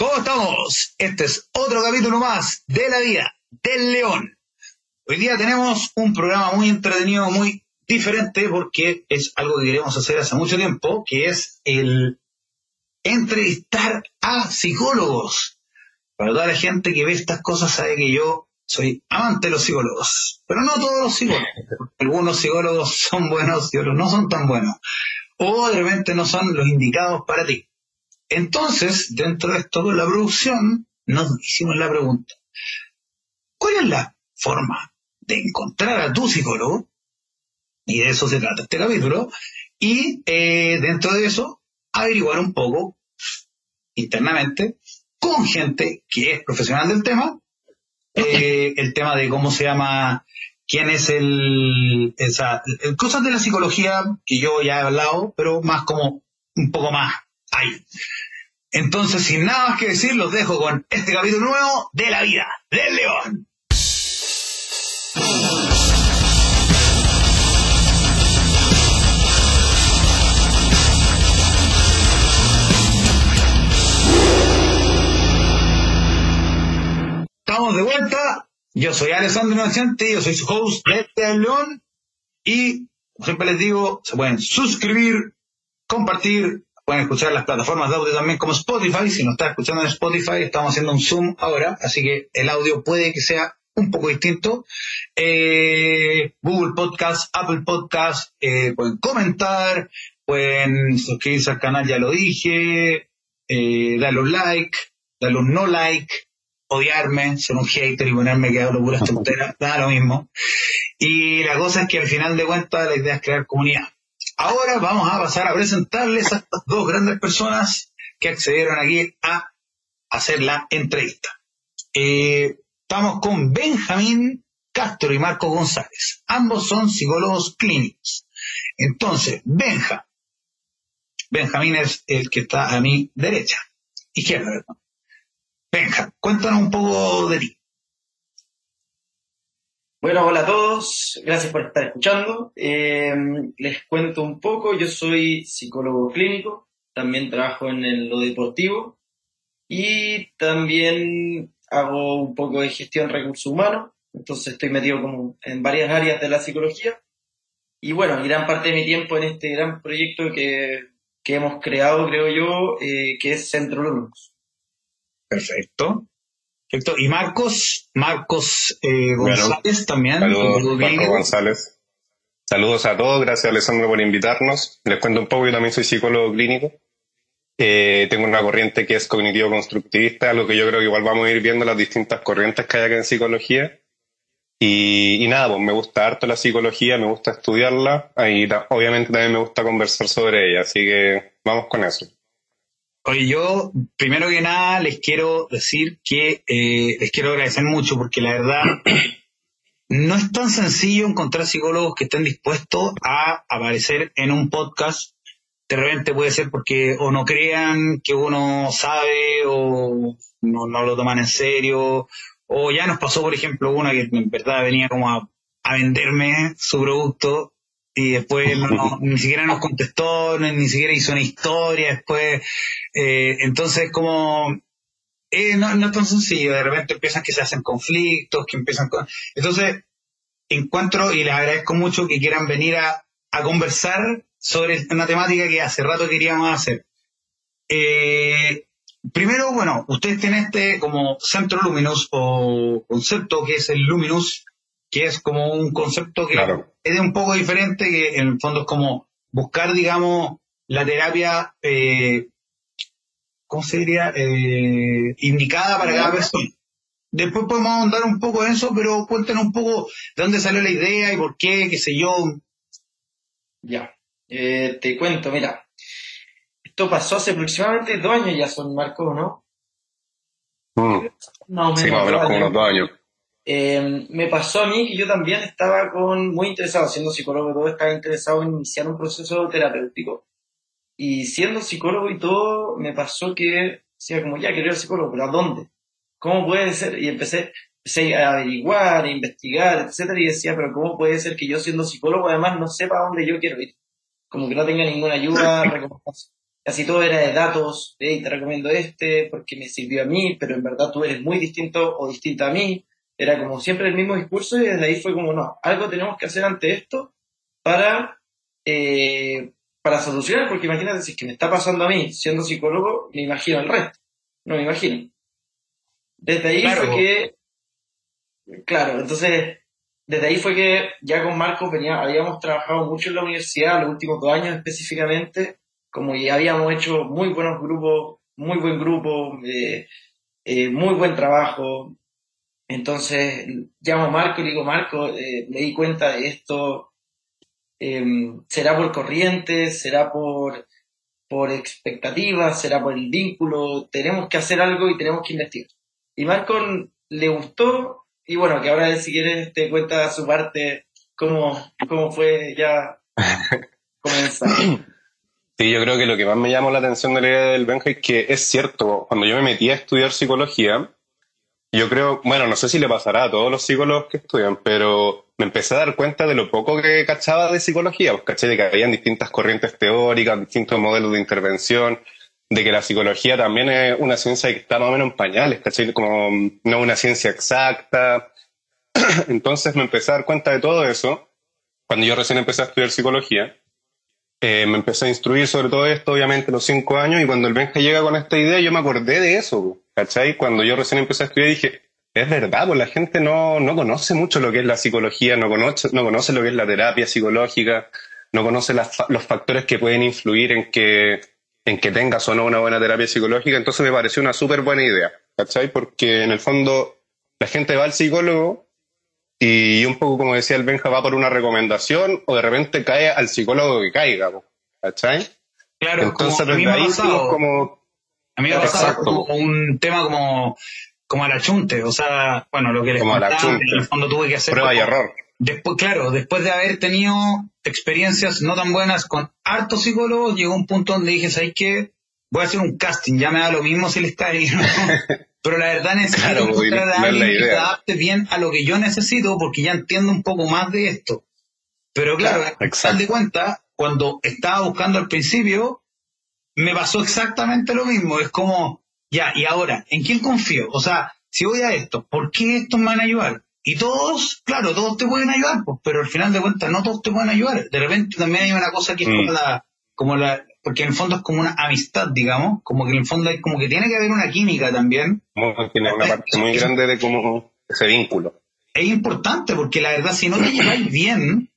¿Cómo estamos? Este es otro capítulo más de la vida del león. Hoy día tenemos un programa muy entretenido, muy diferente, porque es algo que queremos hacer hace mucho tiempo, que es el entrevistar a psicólogos. Para toda la gente que ve estas cosas sabe que yo soy amante de los psicólogos, pero no todos los psicólogos. Algunos psicólogos son buenos y otros no son tan buenos. O de repente no son los indicados para ti. Entonces, dentro de esto, con la producción, nos hicimos la pregunta, ¿cuál es la forma de encontrar a tu psicólogo? Y de eso se trata este capítulo. Y eh, dentro de eso, averiguar un poco internamente con gente que es profesional del tema, eh, el tema de cómo se llama, quién es el, esa, cosas de la psicología que yo ya he hablado, pero más como un poco más ahí. Entonces, sin nada más que decir, los dejo con este capítulo nuevo de la vida del león. Estamos de vuelta. Yo soy Alessandro Inocente, yo soy su host de este León. Y, como siempre les digo, se pueden suscribir, compartir, Pueden escuchar las plataformas de audio también como Spotify. Si no está escuchando en Spotify, estamos haciendo un Zoom ahora, así que el audio puede que sea un poco distinto. Eh, Google Podcast, Apple Podcast, eh, pueden comentar, pueden suscribirse al canal, ya lo dije, eh, darle un like, darle un no like, odiarme, ser un hater y ponerme que hablo puras tonteras, da lo mismo. Y la cosa es que al final de cuentas la idea es crear comunidad. Ahora vamos a pasar a presentarles a estas dos grandes personas que accedieron aquí a hacer la entrevista. Eh, estamos con Benjamín Castro y Marco González. Ambos son psicólogos clínicos. Entonces, Benja. Benjamín es el que está a mi derecha. Izquierda, ¿verdad? Benja, cuéntanos un poco de ti. Bueno, hola a todos, gracias por estar escuchando. Eh, les cuento un poco, yo soy psicólogo clínico, también trabajo en lo deportivo y también hago un poco de gestión de recursos humanos, entonces estoy metido como en varias áreas de la psicología y bueno, gran parte de mi tiempo en este gran proyecto que, hemos creado, creo yo, eh, que es Centro Lumos. Perfecto. Perfecto. Y Marcos, Marcos eh, González también. Saludos, Marcos González. Saludos a todos, gracias Alessandro por invitarnos. Les cuento un poco, yo también soy psicólogo clínico. Eh, tengo una corriente que es cognitivo-constructivista, algo que yo creo que igual vamos a ir viendo las distintas corrientes que hay acá en psicología. Y, y nada, pues me gusta harto la psicología, me gusta estudiarla y obviamente también me gusta conversar sobre ella, así que vamos con eso. Oye, yo primero que nada les quiero decir que eh, les quiero agradecer mucho porque la verdad no es tan sencillo encontrar psicólogos que estén dispuestos a aparecer en un podcast. De repente puede ser porque o no crean que uno sabe o no, lo toman en serio. O ya nos pasó, por ejemplo, una que en verdad venía como a, a venderme su producto y después no, ni siquiera nos contestó, ni, siquiera hizo una historia, después, eh, entonces como, eh, no, no es tan sencillo, de repente empiezan que se hacen conflictos, que empiezan con... Entonces, encuentro y les agradezco mucho que quieran venir a, a conversar sobre una temática que hace rato queríamos hacer. Eh, primero, bueno, ustedes tienen este como centro luminous o concepto que es el luminous, que es como un concepto que es un poco diferente, que en el fondo es como buscar, digamos, la terapia, eh, ¿cómo se diría? Eh, indicada para cada persona. Después podemos ahondar un poco en eso, pero cuéntanos un poco de dónde salió la idea y por qué, qué sé yo. Ya, eh, te cuento, mira. Esto pasó hace aproximadamente dos años ya son, Marco, ¿no? Mm. No, sí, más o menos como unos dos años. Em, me pasó a mí que yo también estaba con, muy interesado, siendo psicólogo y todo, estaba interesado en iniciar un proceso terapéutico. Y siendo psicólogo y todo, me pasó que decía como, ya, quiero ser psicólogo, pero ¿a dónde? ¿Cómo puede ser? Y empecé, a averiguar, a investigar, etcétera, y decía, pero ¿cómo puede ser que yo siendo psicólogo además no sepa a dónde yo quiero ir? Como que no tenga ninguna ayuda, recomendación. casi todo era de datos, hey, te recomiendo este porque me sirvió a mí, pero en verdad tú eres muy distinto o distinta a mí. Era como siempre el mismo discurso y desde ahí fue como, no, algo tenemos que hacer ante esto para, eh, para solucionar, porque imagínate si es que me está pasando a mí siendo psicólogo, me imagino el resto, no me imagino. Desde ahí fue que, claro, entonces, desde ahí fue que ya con Marcos venía, habíamos trabajado mucho en la universidad, los últimos dos años específicamente, como ya habíamos hecho muy buenos grupos, muy buen grupo, eh, eh, muy buen trabajo. Entonces llamo a Marco y le digo, Marco, eh, me di cuenta de esto, em, será por corriente, será por, por expectativas, será por el vínculo, tenemos que hacer algo y tenemos que investigar. Y Marco le gustó, y bueno, que ahora si quieres te cuenta su parte, cómo, cómo fue ya comenzar. Sí, yo creo que lo que más me llamó la atención de la idea del Benja es que es cierto, cuando yo me metí a estudiar psicología, yo creo, bueno, no sé si le pasará a todos los psicólogos que estudian, pero me empecé a dar cuenta de lo poco que cachaba de psicología, pues caché de que habían distintas corrientes teóricas, distintos modelos de intervención, de que la psicología también es una ciencia que está más o menos en pañales, caché, como no una ciencia exacta. Entonces me empecé a dar cuenta de todo eso. Cuando yo recién empecé a estudiar psicología eh, me empecé a instruir sobre todo esto, obviamente, los cinco años, y cuando el Benja llega con esta idea, yo me acordé de eso, ¿cachai? Cuando yo recién empecé a estudiar, dije, es verdad, pues la gente no, no conoce mucho lo que es la psicología, no conoce, no conoce lo que es la terapia psicológica, no conoce los factores que pueden influir en que, en que tengas o no una buena terapia psicológica, entonces me pareció una súper buena idea, ¿cachai? Porque en el fondo la gente va al psicólogo y un poco como decía el Benja, va por una recomendación o de repente cae al psicólogo que caiga, ¿cachai? Claro, Entonces, como, a mí me ha pasado, como... A mí me ha pasado como un tema como, como al achunte, o sea, bueno, lo que les contaba, en el fondo tuve que hacer... Prueba y error. Después, claro, después de haber tenido experiencias no tan buenas con hartos psicólogos, llegó un punto donde dije, ¿sabes qué? Voy a hacer un casting, ya me da lo mismo si le está ahí, ¿no? Pero la verdad necesito claro, encontrar a alguien que se adapte bien a lo que yo necesito porque ya entiendo un poco más de esto. Pero claro, al de cuenta, cuando estaba buscando al principio, me pasó exactamente lo mismo. Es como, ya, y ahora, ¿en quién confío? O sea, si voy a esto, ¿por qué estos me van a ayudar? Y todos, claro, todos te pueden ayudar, pues, pero al final de cuentas no todos te pueden ayudar. De repente también hay una cosa que es como mm. la, como la, porque en el fondo es como una amistad, digamos, como que en el fondo es como que tiene que haber una química también. Tiene una parte muy grande de como ese vínculo. Es importante porque la verdad, si no te lleváis bien,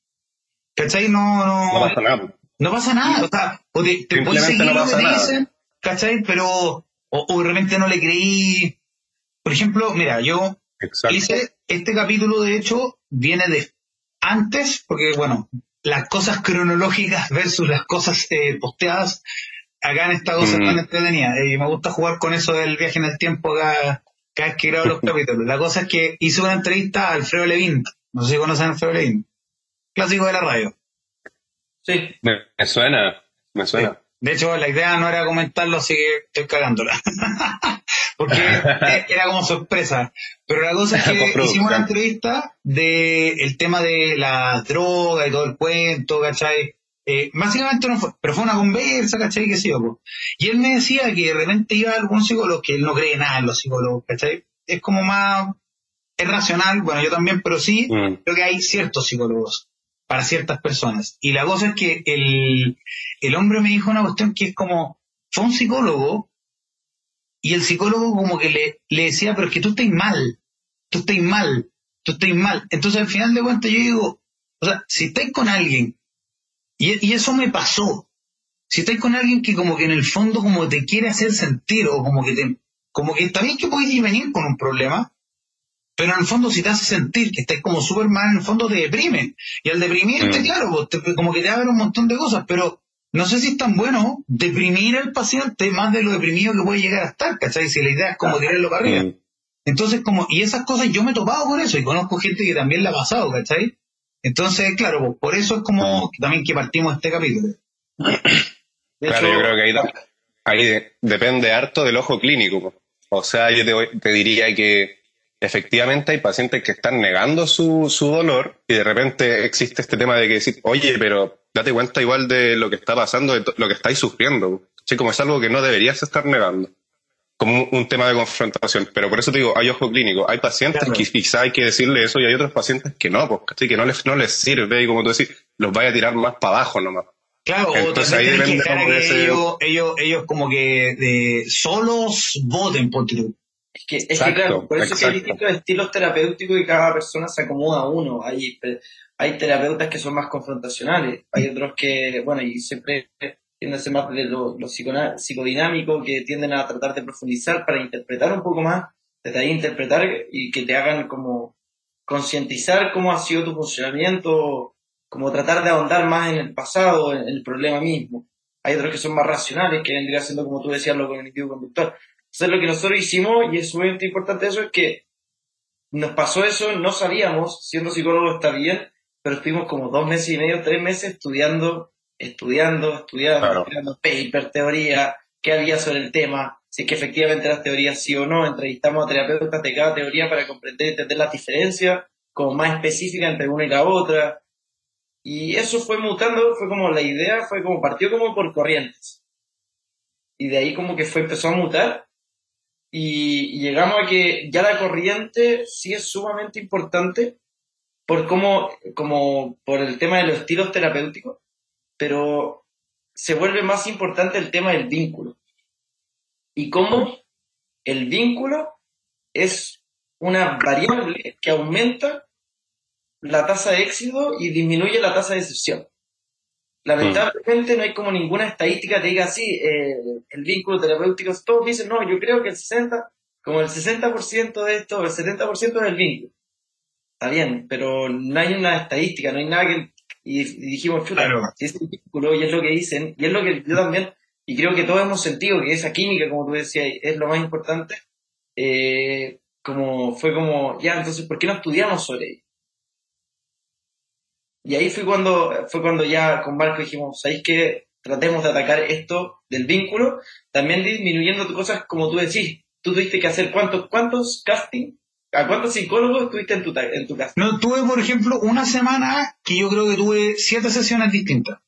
¿cachai? No, no, no pasa nada. No pasa nada, o sea, o te, te puedes seguir no lo que te dicen, ¿cachai? Pero, o, o, de repente no le creí. Por ejemplo, mira, yo hice este capítulo, de hecho, viene de antes, porque bueno, las cosas cronológicas versus las cosas eh, posteadas, acá en esta cosa tan entretenida. Y me gusta jugar con eso del viaje en el tiempo cada, cada vez que grabo los capítulos. La cosa es que hice una entrevista a Alfredo Levin. No sé si conocen a Alfredo Levin. Clásico de la radio. Sí. Me, suena, me suena. De hecho, la idea no era comentarlo, así que estoy cagándola. Porque era como sorpresa. Pero la cosa es que hicimos una entrevista del el tema de la droga y todo el cuento, ¿cachai? Eh, básicamente no fue, pero fue una conversa, ¿cachai? Que sí, Y él me decía que de repente iba a algún psicólogo que él no cree nada en los psicólogos, ¿cachai? Es como más, es racional, bueno, yo también, pero sí, mm. creo que hay ciertos psicólogos para ciertas personas. Y la cosa es que el, el hombre me dijo una cuestión que es como, fue un psicólogo y el psicólogo como que le, le decía, pero es que tú estás mal, tú estás mal, tú estás mal. Entonces al final de cuentas yo digo, o sea, si estáis con alguien, y, y eso me pasó, si estáis con alguien que como que en el fondo como te quiere hacer sentir o como que te, como que bien que podéis venir con un problema, pero en el fondo, si te hace sentir que estás como súper mal, en el fondo te deprime. Y al deprimirte, mm. claro, pues, como que te abre un montón de cosas, pero no sé si es tan bueno deprimir al paciente más de lo deprimido que puede llegar a estar, ¿cachai? Si la idea es como tirarlo para arriba. Mm. Entonces, como, y esas cosas yo me he topado con eso y conozco gente que también la ha pasado, ¿cachai? Entonces, claro, pues, por eso es como mm. también que partimos este capítulo. claro, yo creo que ahí, ahí depende harto del ojo clínico. O sea, yo te, te diría que efectivamente hay pacientes que están negando su, su dolor y de repente existe este tema de que decir, oye, pero date cuenta igual de lo que está pasando, de lo que estáis sufriendo. ¿sí? Como es algo que no deberías estar negando como un, tema de confrontación. Pero por eso te digo, hay ojo clínico. Hay pacientes que quizá hay que decirle eso y hay otros pacientes que no, pues, que no les, no les sirve y como tú decís, los vaya a tirar más para abajo nomás. Claro, Entonces, ahí depende que ellos, ellos, ellos, como que de solos voten por tu. Es que, es que claro, por eso que hay distintos estilos terapéuticos y cada persona se acomoda a uno. Hay, hay terapeutas que son más confrontacionales, hay otros que, bueno, y siempre tienden a ser más de lo, psicodinámico, que tienden a tratar de profundizar para interpretar un poco más, desde ahí interpretar y que te hagan como concientizar cómo ha sido tu funcionamiento, como tratar de ahondar más en el pasado, en el problema mismo. Hay otros que son más racionales, que vendría siendo, como tú decías, lo cognitivo conductor. Entonces, lo que nosotros hicimos, y es sumamente importante eso, es que nos pasó eso, no sabíamos, siendo psicólogo está bien, pero estuvimos como dos meses y medio, tres meses estudiando estudiando, estudiando, estudiando paper, teoría, qué había sobre el tema, si es que efectivamente las teorías sí o no, entrevistamos a terapeutas de cada teoría para comprender y entender las diferencias, como más específicas entre una y la otra. Y eso fue mutando, fue como la idea, fue como partió como por corrientes. Y de ahí como que fue, empezó a mutar. Y, llegamos a que ya la corriente sí es sumamente importante por cómo, como por el tema de los estilos terapéuticos pero se vuelve más importante el tema del vínculo. Y cómo el vínculo es una variable que aumenta la tasa de éxito y disminuye la tasa de excepción. Lamentablemente no hay como ninguna estadística que diga así, eh, el vínculo terapéutico, todos dicen, no, yo creo que el 60, como el 60% de esto, el 70% es el vínculo. Está bien, pero no hay una estadística, no hay nada que y, dijimos, chuta, si es el vínculo y es lo que dicen, y es lo que yo también, y creo que todos hemos sentido que esa química, como tú decías, es lo más importante, eh, como fue como, ya, entonces, ¿por qué no estudiamos sobre ello? Y ahí fue cuando, fue cuando ya con Marco dijimos, ¿sabéis que tratemos de atacar esto del vínculo? También disminuyendo cosas como tú decís. Tú tuviste que hacer cuántos, cuántos casting ¿A cuántos psicólogos estuviste en tu, en tu casa? No, tuve, por ejemplo, una semana que yo creo que tuve siete sesiones distintas.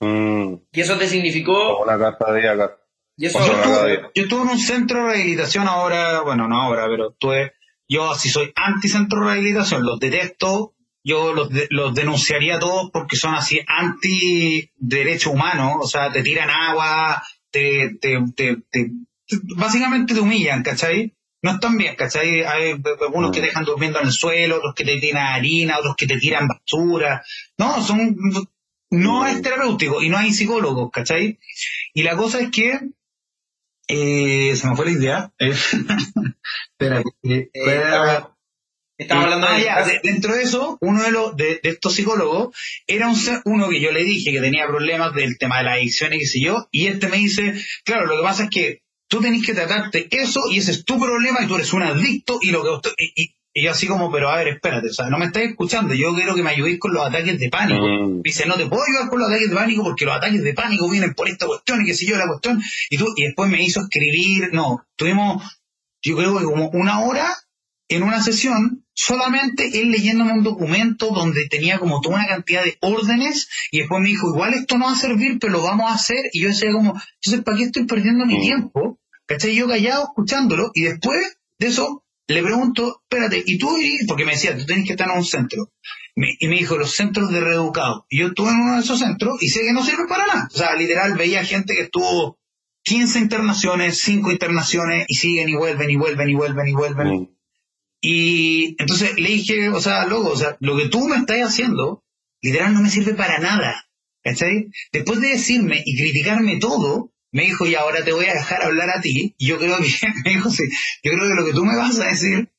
Mm. ¿Y eso te significó? Una carta de acá. ¿Y eso yo, estuve, yo estuve en un centro de rehabilitación ahora, bueno, no ahora, pero tuve, yo si soy anti-centro de rehabilitación, los detesto, yo los, los denunciaría a todos porque son así anti-derecho humano, o sea, te tiran agua, te, te, te, te básicamente te humillan, ¿cachai? no están bien, ¿cachai? Hay algunos que mm. dejan durmiendo en el suelo, otros que te tiran harina, otros que te tiran basura. No, son, no es terapéutico y no hay psicólogos, ¿cachai? Y la cosa es que, eh, se me fue la idea. Espera, eh, Estaba hablando ah, de, dentro de eso, uno de los de, estos psicólogos era un uno que yo le dije que tenía problemas del tema de la adicción y qué sé yo, y este me dice, claro, lo que pasa es que tú tenés que tratarte eso y ese es tu problema y tú eres un adicto y lo que y, y, así como, pero a ver, espérate, o sea, no me estás escuchando, yo quiero que me ayudéis con los ataques de pánico. Mm. Dice, no te puedo ayudar con los ataques de pánico porque los ataques de pánico vienen por esta cuestión y qué sé yo, la cuestión. Y tú, y después me hizo escribir, no, tuvimos, yo creo que como una hora en una sesión, solamente él leyéndome un documento donde tenía como toda una cantidad de órdenes y después me dijo, igual esto no va a servir, pero lo vamos a hacer. Y yo decía como, entonces, ¿para qué estoy perdiendo mi mm. tiempo? ¿Cachai? Yo callado escuchándolo y después de eso le pregunto, espérate, ¿y tú Porque me decía, tú tenés que estar en un centro. y me dijo, los centros de reeducado. Y yo estuve en uno de esos centros y sé que no sirven para nada. O sea, literal, veía gente que estuvo 15 internaciones, 5 internaciones y siguen y vuelven y vuelven y vuelven y vuelven. Mm. Y entonces le dije, o sea, loco, o sea, lo que tú me estás haciendo, literal no me sirve para nada. ¿Cachai? Después de decirme y criticarme todo, me dijo, y ahora te voy a dejar hablar a ti. Y yo creo que, me dijo, sí, yo creo que lo que tú me vas a decir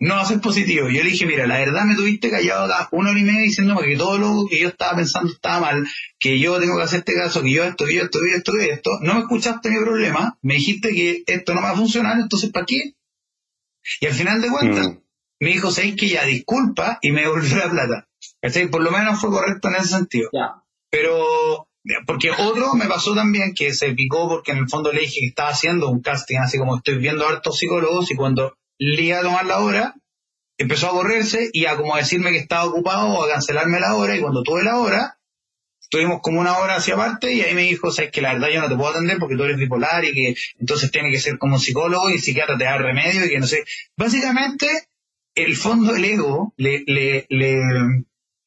no va a ser positivo. Yo le dije, mira, la verdad me tuviste callado acá una hora y media diciéndome que todo lo que yo estaba pensando estaba mal, que yo tengo que hacerte caso, que yo esto, yo esto, yo esto, yo esto. No me escuchaste mi problema, me dijiste que esto no va a funcionar, entonces ¿para qué? Y al final de cuentas, mm. me dijo, ¿sabes que ya disculpa? Y me devolvió la plata. Por lo menos fue correcto en ese sentido. Pero porque otro me pasó también que se picó porque en el fondo le dije que estaba haciendo un casting, así como estoy viendo a hartos psicólogos y cuando le iba a tomar la hora, empezó a correrse y a como decirme que estaba ocupado o a cancelarme la hora y cuando tuve la hora, tuvimos como una hora hacia aparte y ahí me dijo, sabes que la verdad yo no te puedo atender porque tú eres bipolar y que entonces tiene que ser como psicólogo y psiquiatra te da remedio y que no sé. Básicamente, el fondo del ego le, le, le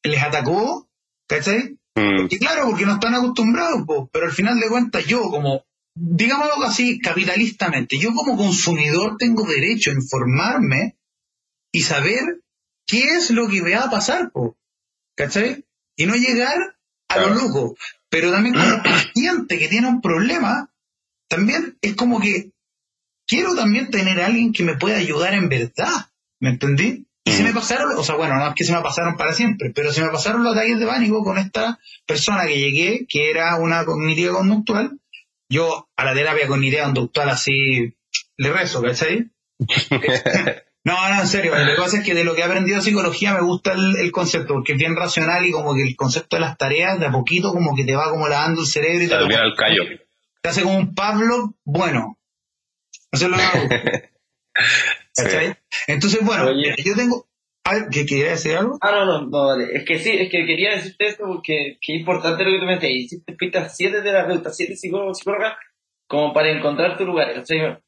les atacó, ¿cachai? Mm. Y claro, porque no están acostumbrados, po, pero al final de cuentas yo como, digámoslo así, capitalistamente, yo como consumidor tengo derecho a informarme y saber qué es lo que me va a pasar, po, ¿cachai? Y no llegar a lo Claro. loco. Pero también como paciente que tiene un problema, también es como que quiero también tener a alguien que me pueda ayudar en verdad, ¿me entendí? Y se me pasaron, o sea, bueno, no es que se me pasaron para siempre, pero se me pasaron los ataques de pánico con esta persona que llegué, que era una cognitiva conductual. Yo a la terapia cognitiva conductual así le rezo, ¿cachai? No, no, en serio, lo que pasa es que de lo que he aprendido de psicología me gusta el, el concepto, porque es bien racional y como que el concepto de las tareas de a poquito como que te va como lavando el cerebro y te, bien al callo. te hace como un Pablo bueno. Eso es lo que. Entonces, bueno, Oye. yo tengo... A ver, ¿que quería decir algo? Ah, no, no, no, vale. Es que sí, es que quería decirte esto porque que es importante lo que tú me decías. Hiciste siete terapeutas, siete psicólogos, psicólogas, como para encontrar tu lugar. O sea,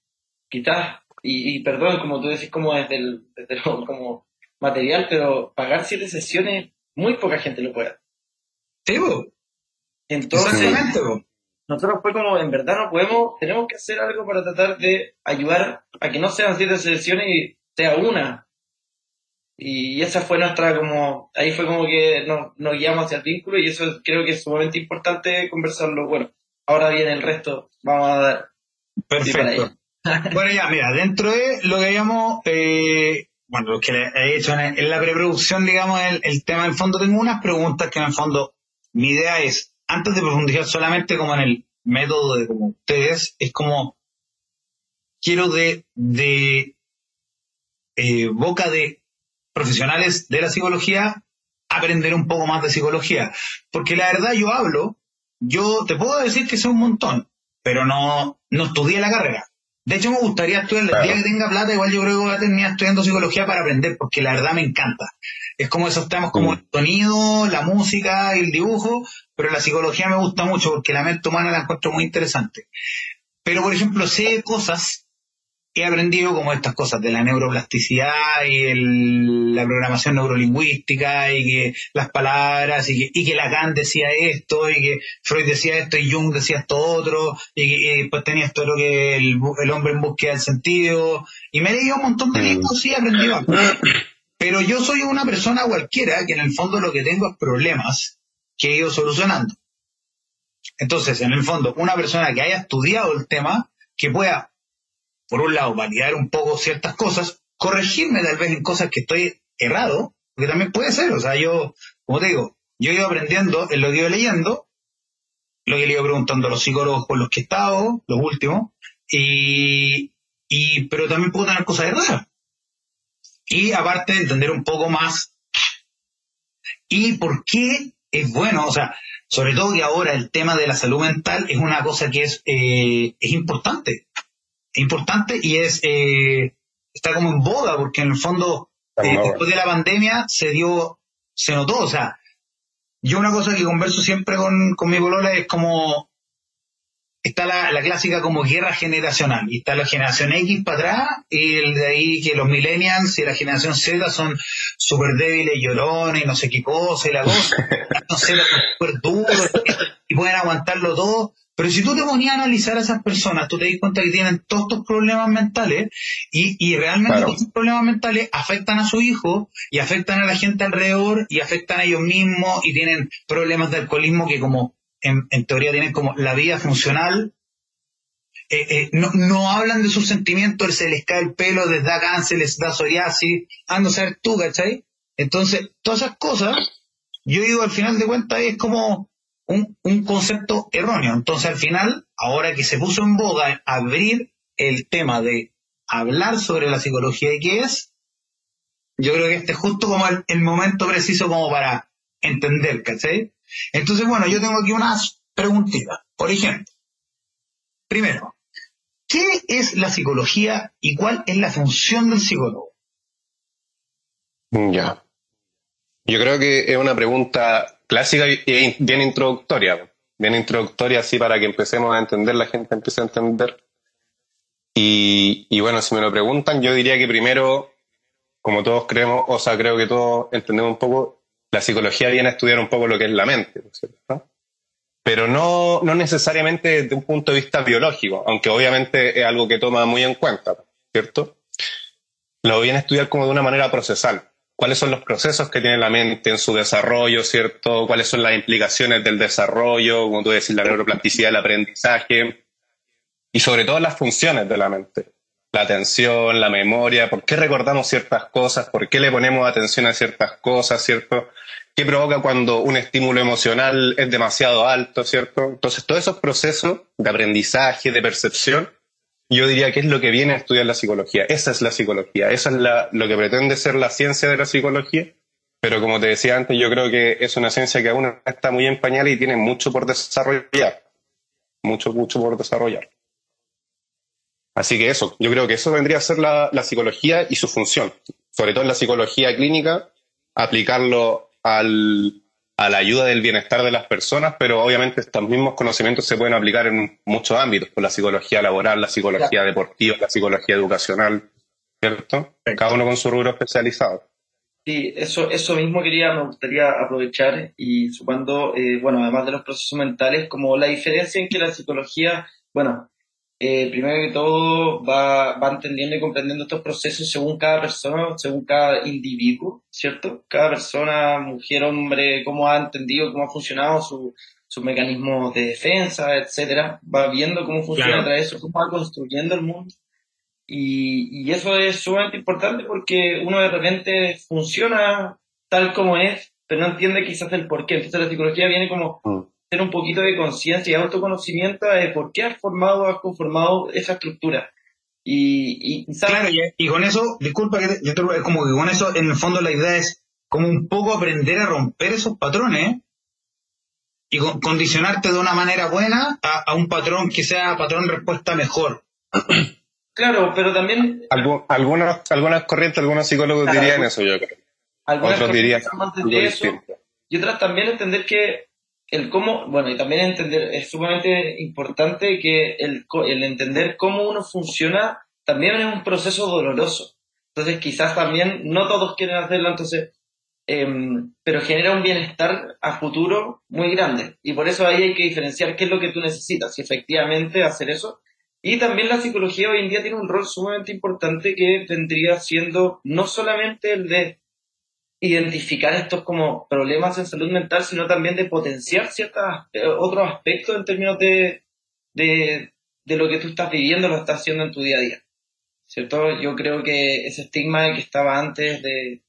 quizás, y, y perdón, como tú decís, como desde el, desde lo como material, pero pagar siete sesiones, muy poca gente lo puede. hacer. Sí. Entonces, nosotros fue como, en verdad no podemos, tenemos que hacer algo para tratar de ayudar a que no sean siete sesiones y sea una. Y esa fue nuestra como, ahí fue como que nos, nos guiamos hacia el vínculo y eso creo que es sumamente importante conversarlo. Bueno, ahora viene el resto, vamos a dar. Perfecto. Bueno, ya, mira, dentro de lo que habíamos, eh, bueno, lo que he hecho en, la preproducción, digamos, el, el tema en fondo, tengo unas preguntas que en el fondo, mi idea es, antes de profundizar solamente como en el método de como ustedes, es como, quiero de, de eh, boca de profesionales de la psicología, aprender un poco más de psicología. Porque la verdad yo hablo, yo te puedo decir que sé un montón, pero no, no estudié la carrera. De hecho, me gustaría estudiar, el Claro. día que tenga plata, igual yo creo que voy a terminar estudiando psicología para aprender, porque la verdad me encanta. Es como esos temas como Mm. el sonido, la música y el dibujo, pero la psicología me gusta mucho porque la mente humana la encuentro muy interesante. Pero, por ejemplo, sé cosas, he aprendido como estas cosas de la neuroplasticidad y el- la programación neurolingüística y que las palabras y que, y que Lacan decía esto y que Freud decía esto y Jung decía esto otro y que y después tenía esto lo que el, hombre en búsqueda del sentido y me he leído un montón de Mm. libros y he aprendido algo. Pero yo soy una persona cualquiera que en el fondo lo que tengo es problemas que he ido solucionando. Entonces, en el fondo, una persona que haya estudiado el tema, que pueda, por un lado, validar un poco ciertas cosas, corregirme tal vez en cosas que estoy errado, porque también puede ser, o sea, yo, como te digo, yo he ido aprendiendo en lo que he ido leyendo, lo que he ido preguntando a los psicólogos con los que he estado, los últimos, y, y pero también puedo tener cosas erradas. Y aparte, entender un poco más y por qué es bueno, o sea, sobre todo que ahora el tema de la salud mental es una cosa que es, eh, es importante. Importante y es eh, está como en boda, porque en el fondo, eh, boga. después de la pandemia se dio, se notó, o sea, yo una cosa que converso siempre con, con mi polola es como está la, la clásica como guerra generacional y está la generación X para atrás y el de ahí que los millennials y la generación Z son súper débiles, llorones y no sé qué cosa y la cosa, Z son súper duros y pueden aguantarlo todo, pero si tú te ponías a analizar a esas personas, tú te das cuenta que tienen todos estos problemas mentales y, y realmente Claro. estos problemas mentales afectan a su hijo y afectan a la gente alrededor y afectan a ellos mismos y tienen problemas de alcoholismo que como en, en teoría tienen como la vida funcional, eh, eh, no, no hablan de sus sentimientos, se les cae el pelo, les da cáncer, les da psoriasis, ando a saber tú, ¿cachai? Entonces, todas esas cosas, yo digo, al final de cuentas es como un, un concepto erróneo. Entonces, al final, ahora que se puso en boga abrir el tema de hablar sobre la psicología y qué es, yo creo que este es justo como el, el momento preciso como para entender, ¿cachai? Entonces, bueno, yo tengo aquí unas preguntitas. Por ejemplo, primero, ¿qué es la psicología y cuál es la función del psicólogo? Ya. Yo creo que es una pregunta clásica y bien introductoria. Bien introductoria así para que empecemos a entender, la gente empiece a entender. Y, y bueno, si me lo preguntan, yo diría que primero, como todos creemos, o sea, creo que todos entendemos un poco, la psicología viene a estudiar un poco lo que es la mente, ¿cierto? Pero no, no necesariamente desde un punto de vista biológico, aunque obviamente es algo que toma muy en cuenta, ¿cierto? Lo viene a estudiar como de una manera procesal cuáles son los procesos que tiene la mente en su desarrollo, ¿cierto? Cuáles son las implicaciones del desarrollo, como tú decís, la neuroplasticidad del aprendizaje, y sobre todo las funciones de la mente. La atención, la memoria, por qué recordamos ciertas cosas, por qué le ponemos atención a ciertas cosas, ¿cierto? ¿Qué provoca cuando un estímulo emocional es demasiado alto, ¿cierto? Entonces, todos esos procesos de aprendizaje, de percepción, yo diría que es lo que viene a estudiar la psicología. Esa es la psicología, esa es lo que pretende ser la ciencia de la psicología. Pero como te decía antes, yo creo que es una ciencia que aún está muy en pañal y tiene mucho por desarrollar. Mucho, mucho por desarrollar. Así que eso, yo creo que eso vendría a ser la psicología y su función. Sobre todo en la psicología clínica, aplicarlo al, a la ayuda del bienestar de las personas, pero obviamente estos mismos conocimientos se pueden aplicar en muchos ámbitos, por la psicología laboral, la psicología deportiva, la psicología educacional, ¿cierto? Cada uno con su rubro especializado. Sí, eso, eso mismo quería, me gustaría aprovechar y sumando, eh, bueno, además de los procesos mentales, como la diferencia en que la psicología, bueno, eh, primero que todo va, va entendiendo y comprendiendo estos procesos según cada persona, según cada individuo, ¿cierto? Cada persona, mujer, hombre, cómo ha entendido, cómo ha funcionado su, sus mecanismos de defensa, etcétera, va viendo cómo funciona a través de eso, cómo va construyendo el mundo. Y, y eso es sumamente importante porque uno de repente funciona tal como es, pero no entiende quizás el por qué. Entonces la psicología viene como mm un poquito de conciencia y autoconocimiento de por qué has formado, has conformado esa estructura. Y, y, claro, y, con eso, disculpa que yo te, como que con eso, en el fondo la idea es como un poco aprender a romper esos patrones y condicionarte de una manera buena a, un patrón que sea patrón respuesta mejor. Claro, pero también... algunas, algunas corrientes, algunos psicólogos dirían eso, yo creo. Otros dirían eso. Y otras también entender que el cómo, bueno, y también entender, es sumamente importante que el, el entender cómo uno funciona también es un proceso doloroso. Entonces quizás también no todos quieren hacerlo, entonces, em, pero genera un bienestar a futuro muy grande. Y por eso ahí hay que diferenciar qué es lo que tú necesitas, si efectivamente hacer eso. Y también la psicología hoy en día tiene un rol sumamente importante que vendría siendo no solamente el de identificar estos como problemas en salud mental, sino también de potenciar ciertos otros aspectos en términos de, de, de, lo que tú estás viviendo, lo estás haciendo en tu día a día. ¿Cierto? Yo creo que ese estigma que estaba antes de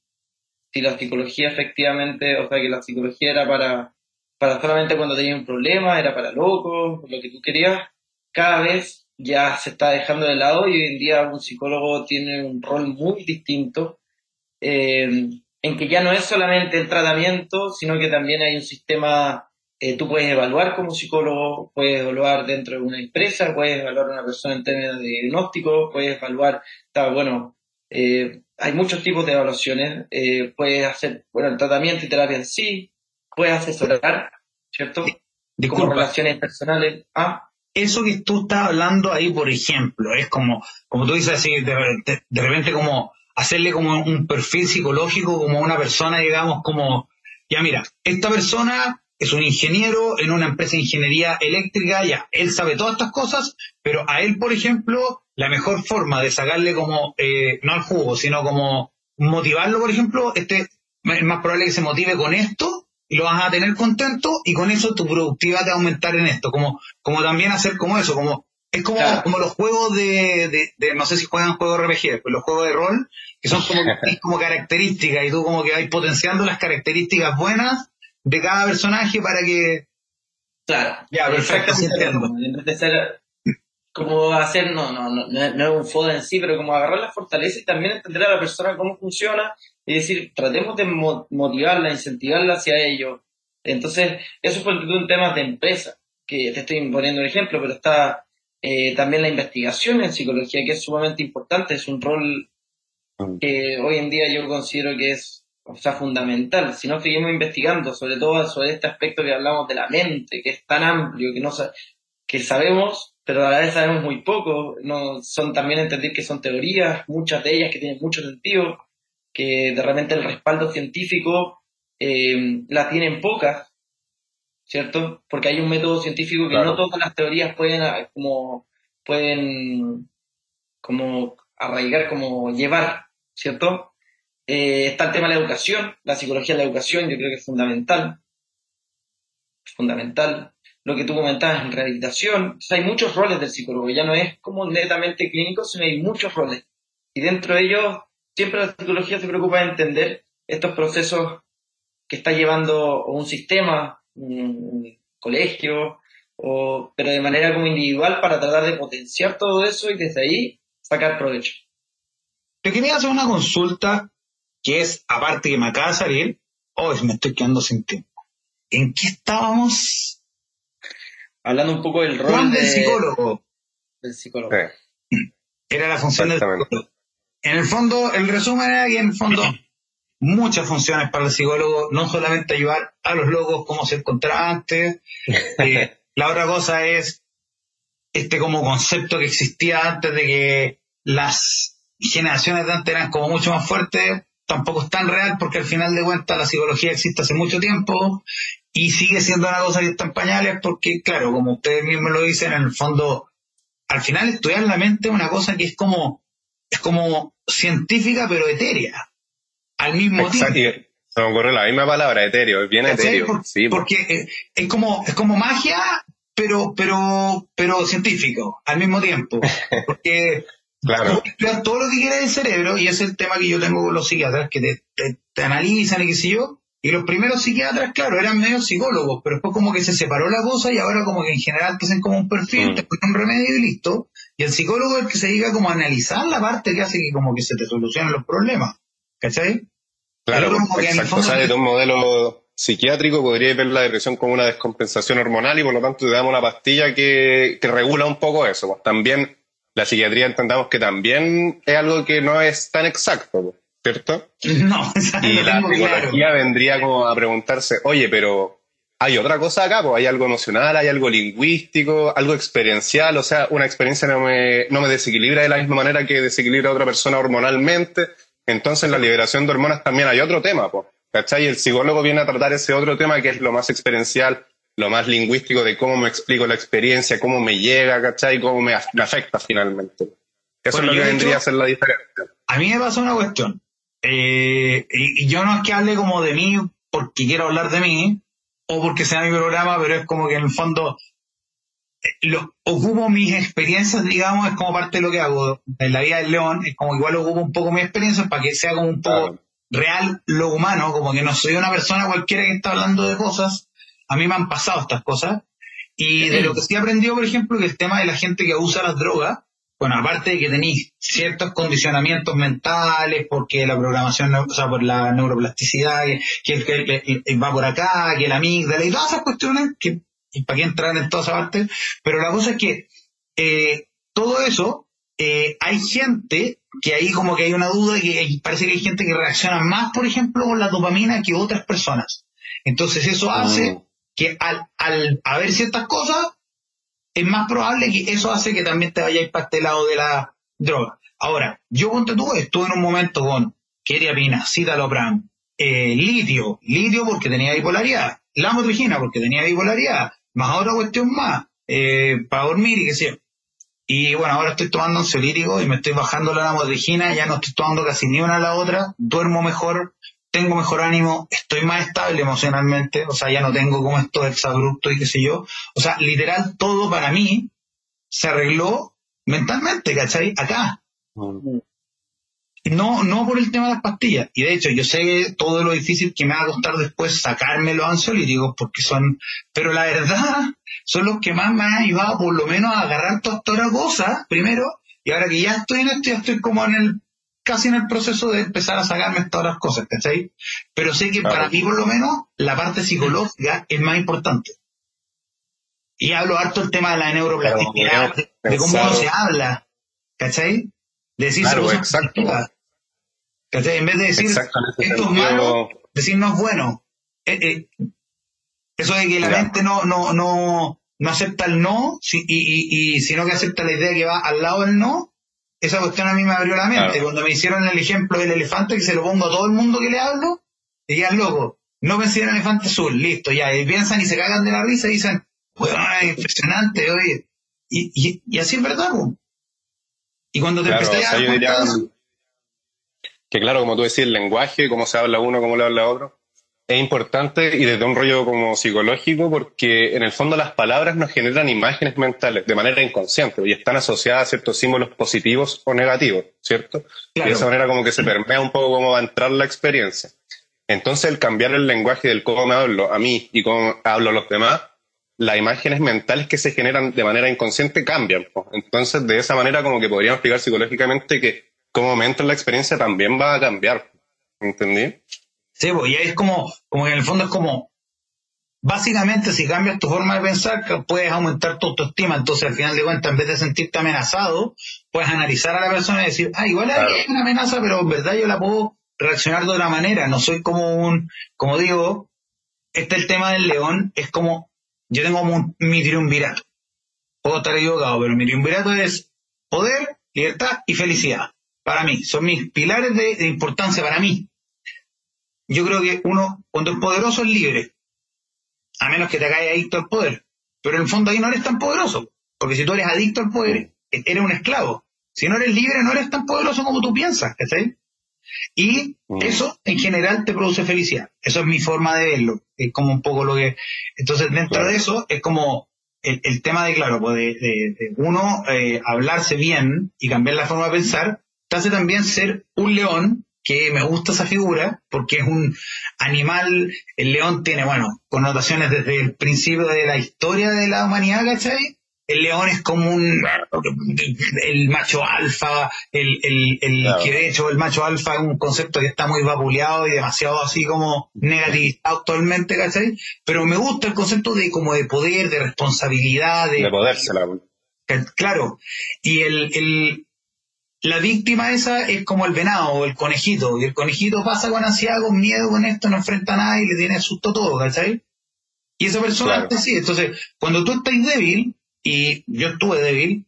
si la psicología efectivamente, o sea, que la psicología era para, para solamente cuando tenías un problema, era para locos, lo que tú querías, cada vez ya se está dejando de lado y hoy en día un psicólogo tiene un rol muy distinto. Eh, en que ya no es solamente el tratamiento, sino que también hay un sistema, eh, tú puedes evaluar como psicólogo, puedes evaluar dentro de una empresa, puedes evaluar a una persona en términos de diagnóstico, puedes evaluar, está, bueno, eh, hay muchos tipos de evaluaciones, eh, puedes hacer, bueno, el tratamiento y terapia en sí, puedes asesorar, ¿cierto? Disculpa. relaciones personales. Ah. Eso que tú estás hablando ahí, por ejemplo, es como, como tú dices así, de repente como hacerle como un perfil psicológico, como una persona, digamos, como, ya mira, esta persona es un ingeniero en una empresa de ingeniería eléctrica, ya, él sabe todas estas cosas, pero a él, por ejemplo, la mejor forma de sacarle como, eh, no al jugo, sino como motivarlo, por ejemplo, este, es más probable que se motive con esto y lo vas a tener contento y con eso tu productividad te va a aumentar en esto, como, como también hacer como eso, como es como, como los juegos de, de, no sé si juegan juegos RPG, pero los juegos de rol, que son como, como características, y tú como que vas potenciando las características buenas de cada personaje para que... Claro. Ya, perfecto, entiendo. como hacer, no, no, no, no es un foda en sí, pero como agarrar las fortalezas y también entender a la persona cómo funciona y decir, tratemos de motivarla, incentivarla hacia ello. Entonces, eso fue un tema de empresa, que te estoy poniendo un ejemplo, pero está eh, también la investigación en psicología, que es sumamente importante, es un rol mm. que hoy en día yo considero que es o sea, fundamental. Si no seguimos investigando, sobre todo sobre este aspecto que hablamos de la mente, que es tan amplio, que no que sabemos, pero a la vez sabemos muy poco. No, son también entender que son teorías, muchas de ellas que tienen mucho sentido, que de repente el respaldo científico eh, la tienen pocas, ¿cierto? Porque hay un método científico que no todas las teorías pueden ah, como pueden como arraigar, como llevar, ¿cierto? Eh, está el tema de la educación, la psicología de la educación, yo creo que es fundamental. Fundamental. Lo que tú comentabas en rehabilitación, hay muchos roles del psicólogo, ya no es como netamente clínico, sino hay muchos roles. Y dentro de ellos, siempre la psicología se preocupa de entender estos procesos que está llevando un sistema, un colegio, o, pero de manera como individual para tratar de potenciar todo eso y desde ahí sacar provecho. Te quería hacer una consulta que es, aparte que me acaba de salir, hoy me estoy quedando sin tiempo. ¿En qué estábamos? Hablando un poco del rol del psicólogo. Del psicólogo. Era la función del psicólogo. En el fondo, el resumen era que en el fondo muchas funciones para el psicólogo, no solamente ayudar a los locos como se encontraba antes, eh, la otra cosa es este como concepto que existía antes de que las generaciones de antes eran como mucho más fuertes, tampoco es tan real porque al final de cuentas la psicología existe hace mucho tiempo y sigue siendo una cosa que está en pañales porque, claro, como ustedes mismos lo dicen, en el fondo, al final estudiar la mente es una cosa que es como, es como científica pero etérea, al mismo tiempo. Se me ocurre la misma palabra, etéreo, es bien etéreo. sí, porque eh, es como, es como magia, pero, pero, pero científico, al mismo tiempo. Porque claro. estudiar todo lo que quiere el cerebro, y es el tema que yo tengo con los psiquiatras, que te, te, analizan y qué sé yo. Y los primeros psiquiatras, claro, eran medio psicólogos, pero después como que se separó la cosa y ahora como que en general te hacen como un perfil, mm. te ponen un remedio y listo. Y el psicólogo es el que se diga como a analizar la parte que hace que como que se te solucionen los problemas. ¿Cachai? Claro, exacto. O sea, de un modelo psiquiátrico podría ver la depresión como una descompensación hormonal y por lo tanto te damos una pastilla que, que regula un poco eso. Pues también la psiquiatría entendamos que también es algo que no es tan exacto, pues, ¿cierto? No, y la psicología vendría como a preguntarse, oye, pero hay otra cosa acá, pues hay algo emocional, hay algo lingüístico, algo experiencial, o sea, una experiencia no me, no me desequilibra de la misma manera que desequilibra a otra persona hormonalmente entonces, en la liberación de hormonas también hay otro tema, ¿cachai? El psicólogo viene a tratar ese otro tema que es lo más experiencial, lo más lingüístico de cómo me explico la experiencia, cómo me llega, ¿cachai? Cómo me, afecta finalmente. Eso es lo que vendría a ser la diferencia. A mí me pasa una cuestión. Eh, y, yo no es que hable como de mí porque quiero hablar de mí o porque sea mi programa, pero es como que en el fondo lo, ocupo mis experiencias, digamos, es como parte de lo que hago en la vida del león, es como igual ocupo un poco mis experiencias para que sea como un poco real lo humano, como que no soy una persona cualquiera que está hablando de cosas, a mí me han pasado estas cosas, y de lo que sí he aprendido, por ejemplo, que el tema de la gente que usa las drogas, bueno, aparte de que tenéis ciertos condicionamientos mentales, porque la programación, o sea, por la neuroplasticidad, que, que va por acá, que la amígdala y todas esas cuestiones que y para qué entrar en toda esa parte, pero la cosa es que eh, todo eso, eh, hay gente que ahí como que hay una duda, que parece que hay gente que reacciona más, por ejemplo, con la dopamina que otras personas. Entonces eso hace mm. que al, al haber ciertas cosas, es más probable que eso hace que también te vayáis para este lado de la droga. Ahora, yo ponte tú, estuve en un momento con queriapina, citalopram, eh, litio, litio porque tenía bipolaridad, la motrigina porque tenía bipolaridad, más otra cuestión más, eh, para dormir y qué sé yo. Y bueno, ahora estoy tomando ansiolítico y me estoy bajando la lamotrigina, ya no estoy tomando casi ni una a la otra, duermo mejor, tengo mejor ánimo, estoy más estable emocionalmente, o sea, ya no tengo como estos exabruptos y qué sé yo. O sea, literal, todo para mí se arregló mentalmente, ¿cachai? Acá. Mm. No, no por el tema de las pastillas. Y de hecho, yo sé todo lo difícil que me va a costar después sacarme los ansiolíticos, porque son, pero la verdad, son los que más me han ayudado por lo menos a agarrar todas estas cosas, primero, y ahora que ya estoy en esto, ya estoy como en el, casi en el proceso de empezar a sacarme todas las cosas, ¿cachai? Pero sé que para mí, por lo menos, la parte psicológica es más importante. Y hablo harto el tema de la neuroplasticidad, de, cómo se habla, ¿cachai? De decir claro, exacto. En vez de decir esto es malo, decir no es bueno. Eh, eh, eso de que la mente no, no, no, no acepta el no, y, y, y, sino que acepta la idea que va al lado del no, esa cuestión a mí me abrió la mente. Cuando me hicieron el ejemplo del elefante, que se lo pongo a todo el mundo que le hablo, y ya loco, no pensé en el elefante azul, listo, ya, y piensan y se cagan de la risa y dicen, bueno, impresionante, oye. Y, y, y, así es verdad, Y cuando te claro, empecé a que claro, como tú decís, el lenguaje, cómo se habla uno, cómo le habla otro, es importante y desde un rollo como psicológico porque en el fondo las palabras nos generan imágenes mentales de manera inconsciente y están asociadas a ciertos símbolos positivos o negativos, ¿cierto? Y de esa manera como que se permea un poco cómo va a entrar la experiencia. Entonces el cambiar el lenguaje del cómo me hablo a mí y cómo hablo a los demás, las imágenes mentales que se generan de manera inconsciente cambian. Entonces de esa manera como que podríamos explicar psicológicamente que cómo me entra la experiencia también va a cambiar. ¿Entendí? Sí, pues, y ahí es como, como en el fondo es como, básicamente si cambias tu forma de pensar, puedes aumentar tu autoestima. Entonces, al final de cuentas, en vez de sentirte amenazado, puedes analizar a la persona y decir, ah, igual hay una amenaza, pero en verdad yo la puedo reaccionar de otra manera. No soy como un, como digo, este el tema del león, es como, yo tengo como un, mi triunvirato. Puedo estar equivocado, pero mi triunvirato es poder, libertad y felicidad. Para mí, son mis pilares de importancia para mí yo creo que uno, cuando es poderoso, es libre. A menos que te hagas adicto al poder. Pero en el fondo ahí no eres tan poderoso. Porque si tú eres adicto al poder, eres un esclavo. Si no eres libre, no eres tan poderoso como tú piensas. ¿sí? Y mm. eso en general te produce felicidad. Eso es mi forma de verlo. Es como un poco lo que. Entonces, dentro de eso, es como el, tema de, claro, pues de, uno eh, hablarse bien y cambiar la forma de pensar, te hace también ser un león que me gusta esa figura porque es un animal, el león tiene, bueno, connotaciones desde el principio de la historia de la humanidad, ¿cachai? El león es como un, el macho alfa, el, el, el que de hecho el macho alfa es un concepto que está muy vapuleado y demasiado así como negativizado actualmente, ¿cachai? Pero me gusta el concepto de como de poder, de responsabilidad, de, de poder, Claro, y el, el, la víctima esa es como el venado o el conejito, y el conejito pasa con ansiedad, con miedo, con esto, no enfrenta a nadie y le tiene susto todo, ¿cachai? Y esa persona claro. sí. Entonces, cuando tú estás débil, y yo estuve débil,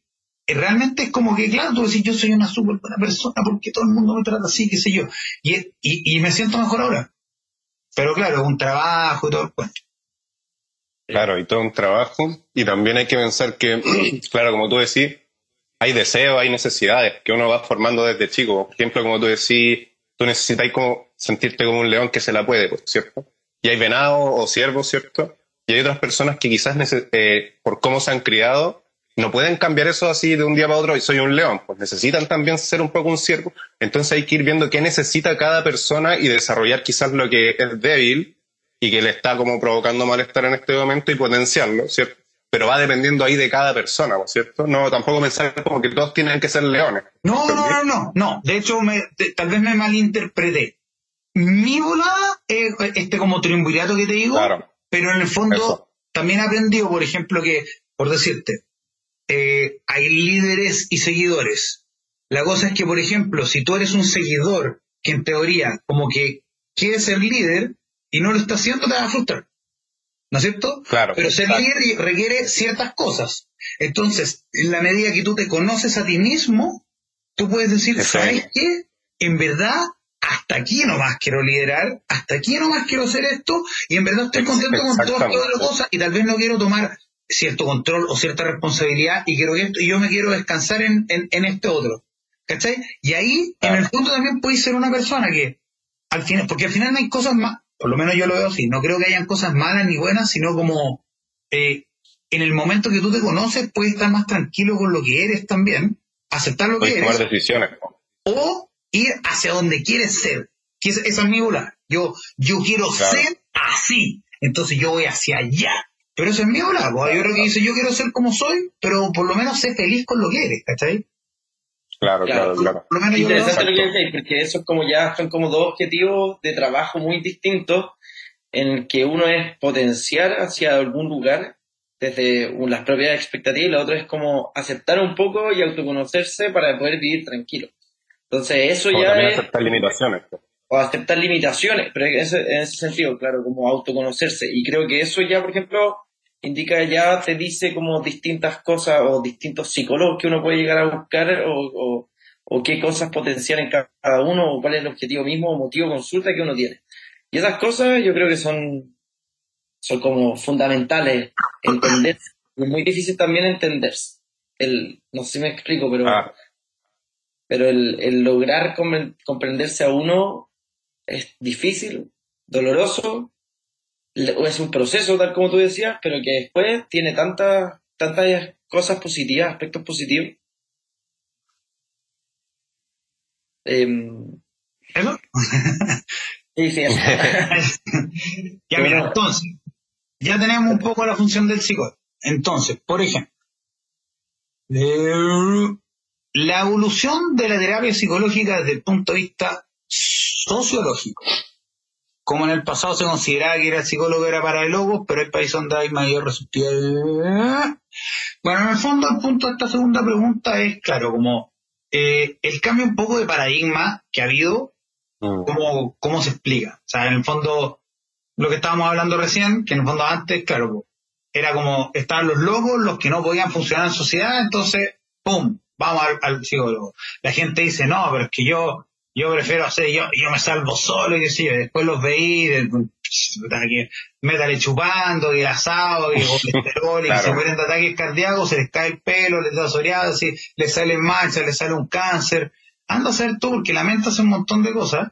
eh, realmente es como que, claro, tú decís, yo soy una súper buena persona porque todo el mundo me trata así, qué sé yo. Y, y, y me siento mejor ahora. Pero claro, un trabajo y todo el cuento. Claro, y todo un trabajo. Y también hay que pensar que, claro, como tú decís, hay deseos, hay necesidades que uno va formando desde chico. Por ejemplo, como tú decís, tú necesitas sentirte como un león que se la puede, pues, ¿cierto? Y hay venados o ciervos, ¿cierto? Y hay otras personas que quizás eh, por cómo se han criado no pueden cambiar eso así de un día para otro y soy un león, pues necesitan también ser un poco un ciervo. Entonces hay que ir viendo qué necesita cada persona y desarrollar quizás lo que es débil y que le está como provocando malestar en este momento y potenciarlo, ¿cierto? Pero va dependiendo ahí de cada persona, ¿cierto? No, tampoco pensar como que todos tienen que ser leones. No, no, no, no, no. De hecho, me, tal vez me malinterpreté. Mi volada es este como triunvirato que te digo, claro. pero en el fondo también he aprendido, por ejemplo, que, por decirte, eh, hay líderes y seguidores. La cosa es que, por ejemplo, si tú eres un seguidor que en teoría como que quiere ser líder y no lo está haciendo, te va a frustrar. ¿No es cierto? Claro. Pero ser líder requiere ciertas cosas. Entonces, en la medida que tú te conoces a ti mismo, tú puedes decir, ¿sabes qué? En verdad, hasta aquí nomás quiero liderar, hasta aquí nomás quiero hacer esto, y en verdad estoy contento con todas las cosas, y tal vez no quiero tomar cierto control o cierta responsabilidad, y quiero esto, y yo me quiero descansar en, en, este otro. ¿Cachai? Y ahí, en el fondo también puedes ser una persona que, al final, porque al final no hay cosas más, por lo menos yo lo veo así. No creo que hayan cosas malas ni buenas, sino como eh, en el momento que tú te conoces puedes estar más tranquilo con lo que eres también, aceptar lo que eres. decisiones. O ir hacia donde quieres ser. Que esa es mi bola. Yo, yo quiero ser así. Entonces yo voy hacia allá. Pero eso es mi bola. Yo creo que dice, yo quiero ser como soy, pero por lo menos sé feliz con lo que eres, ¿cachai? Claro, claro, claro. Interesante lo que decís, porque eso es como ya son como dos objetivos de trabajo muy distintos, en el que uno es potenciar hacia algún lugar desde las propias expectativas y la otra es como aceptar un poco y autoconocerse para poder vivir tranquilo. Entonces, eso Como ya es... aceptar limitaciones. pues. o aceptar limitaciones, pero en ese sentido, claro, como autoconocerse. Y creo que eso ya, por ejemplo, indica, ya te dice como distintas cosas o distintos psicólogos que uno puede llegar a buscar o, o, o qué cosas potenciar en cada uno o cuál es el objetivo mismo o motivo de consulta que uno tiene. Y esas cosas yo creo que son, son como fundamentales entender. Es muy difícil también entenderse. El, no sé si me explico, pero, Ah, pero el, el lograr compre- comprenderse a uno es difícil, doloroso, es un proceso, tal como tú decías, pero que después tiene tantas, tantas cosas positivas, aspectos positivos. Em, ¿Eso? sí, sí, eso. ya, mira, entonces, ya tenemos un poco la función del psicólogo. Entonces, por ejemplo, eh, la evolución de la terapia psicológica desde el punto de vista sociológico. Como en el pasado se consideraba que era psicólogo era para el logos, pero hay países donde hay mayor receptividad. Bueno, en el fondo, el punto de esta segunda pregunta es, claro, como eh, el cambio un poco de paradigma que ha habido mm, cómo, cómo se explica. O sea, en el fondo, lo que estábamos hablando recién, que en el fondo antes, claro, era como, estaban los locos, los que no podían funcionar en sociedad, entonces, ¡pum!, vamos al, al psicólogo. La gente dice, no, pero es que yo, yo prefiero hacer, yo, yo me salvo solo, y yo, después los veí, de- puta, que métale chupando, y el asado, y el colesterol, y Claro. se mueren de ataques cardíacos, se les cae el pelo, les da psoriasis, les salen manchas, les sale un cáncer. Anda a hacer tú, porque la mente hace un montón de cosas.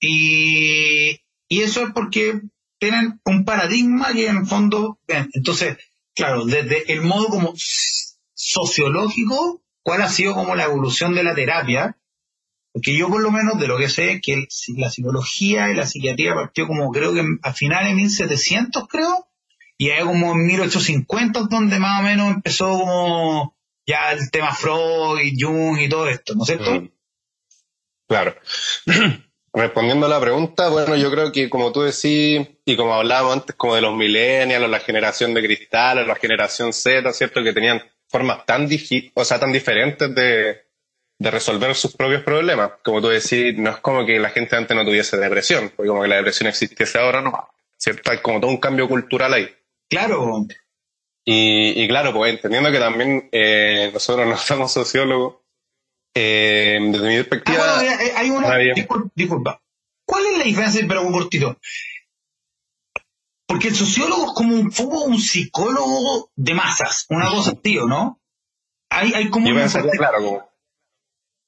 Y, y eso es porque tienen un paradigma que en el fondo, entonces, claro, desde el modo como sociológico, ¿cuál ha sido como la evolución de la terapia? Porque yo por lo menos de lo que sé que la psicología y la psiquiatría partió como creo que a finales de 1700 creo, y ahí como en 1850 es donde más o menos empezó como ya el tema Freud, Jung y todo esto, ¿no es cierto? mm. Claro. Respondiendo a la pregunta, bueno, yo creo que como tú decís, y como hablábamos antes, como de los millennials, la generación de cristal, la generación Z, ¿cierto? Que tenían formas tan, o sea, tan diferentes de, de resolver sus propios problemas. Como tú decís, no es como que la gente antes no tuviese depresión, porque como que la depresión existiese ahora, no. ¿Cierto? Hay como todo un cambio cultural ahí. Claro, Y, y claro, pues entendiendo que también eh, nosotros no somos sociólogos, eh, desde mi Ah, perspectiva, bueno, eh, hay una. Ah, disculpa. ¿Cuál es la diferencia? Pero un cortito. Porque el sociólogo es como un poco un psicólogo de masas, una cosa así, ¿o ¿no? Hay, hay como yo una pensaría, claro, como,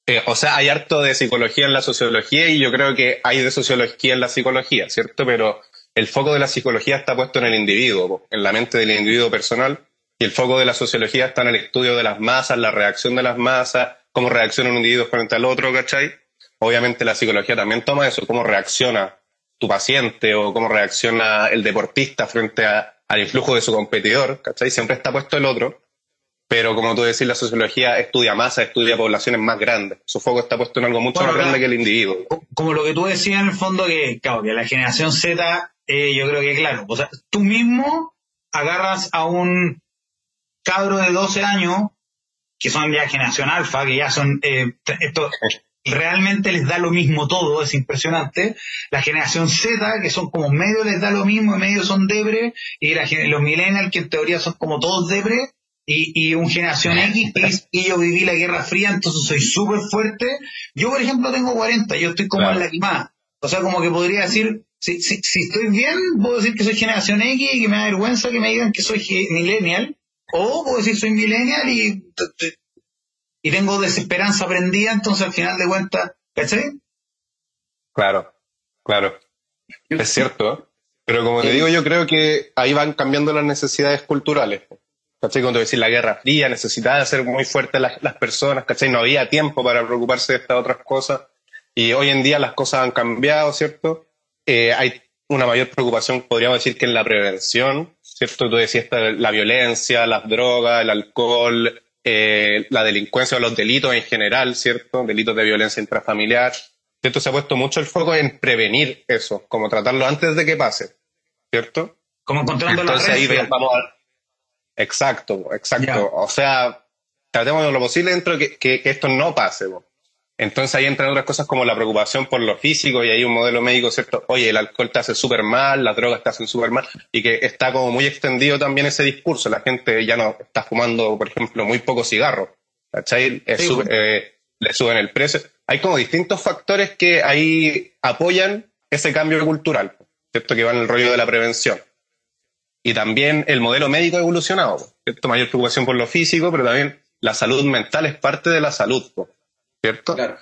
eh, o sea, hay harto de psicología en la sociología y yo creo que hay de sociología en la psicología, ¿cierto? Pero el foco de la psicología está puesto en el individuo, en la mente del individuo personal, y el foco de la sociología está en el estudio de las masas, la reacción de las masas, cómo reacciona un individuo frente al otro, ¿cachai? Obviamente la psicología también toma eso, cómo reacciona tu paciente o cómo reacciona el deportista frente al influjo de su competidor, ¿cachai? Siempre está puesto el otro, pero como tú decís, la sociología estudia masas, estudia poblaciones más grandes. Su foco está puesto en algo mucho Bueno, más grande claro. que el individuo. co- como lo que tú decías en el fondo, que, claro, que la generación Z, eh, yo creo que claro, o sea, tú mismo agarras a un cabro de 12 años, que son ya generación alfa, que ya son, eh, esto realmente les da lo mismo todo, es impresionante. La generación Z, que son como medio les da lo mismo, y medio son debre, y la los millennials, que en teoría son como todos debre, y, y un generación X, que yo viví la Guerra Fría, entonces soy súper fuerte. Yo, por ejemplo, tengo 40, yo estoy como Claro. en la quimada. O sea, como que podría decir, si, si, si estoy bien, puedo decir que soy generación X y que me da vergüenza que me digan que soy millennial, o puedo decir soy millennial y, y tengo desesperanza prendida, entonces al final de cuentas, ¿cachai? Claro, claro. Es cierto. Pero como te digo, yo creo que ahí van cambiando las necesidades culturales. ¿Cachai? Cuando decís la Guerra Fría, necesitaba ser muy fuertes las, las personas, ¿cachai? No había tiempo para preocuparse de estas otras cosas. Y hoy en día las cosas han cambiado, ¿cierto? Eh, hay una mayor preocupación, podríamos decir, que en la prevención, ¿cierto? Tú decías la violencia, las drogas, el alcohol, eh, la delincuencia o los delitos en general, ¿cierto? Delitos de violencia intrafamiliar. ¿Cierto? Se ha puesto mucho el foco en prevenir eso, como tratarlo antes de que pase, ¿cierto? Como encontrando la Entonces ahí red. ve- vamos a... Exacto, exacto. O sea, tratemos de lo posible dentro de que, que- que esto no pase. Entonces ahí entran otras cosas como la preocupación por lo físico y hay un modelo médico, ¿cierto? Oye, el alcohol te hace súper mal, las drogas te hacen súper mal y que está como muy extendido también ese discurso. La gente ya no está fumando, por ejemplo, muy poco cigarro, ¿cachai? Eh, le suben el precio. Hay como distintos factores que ahí apoyan ese cambio cultural, ¿cierto? Que va en el rollo de la prevención. Y también el modelo médico ha evolucionado, ¿cierto? Mayor preocupación por lo físico, pero también la salud mental es parte de la salud, ¿cierto? Claro.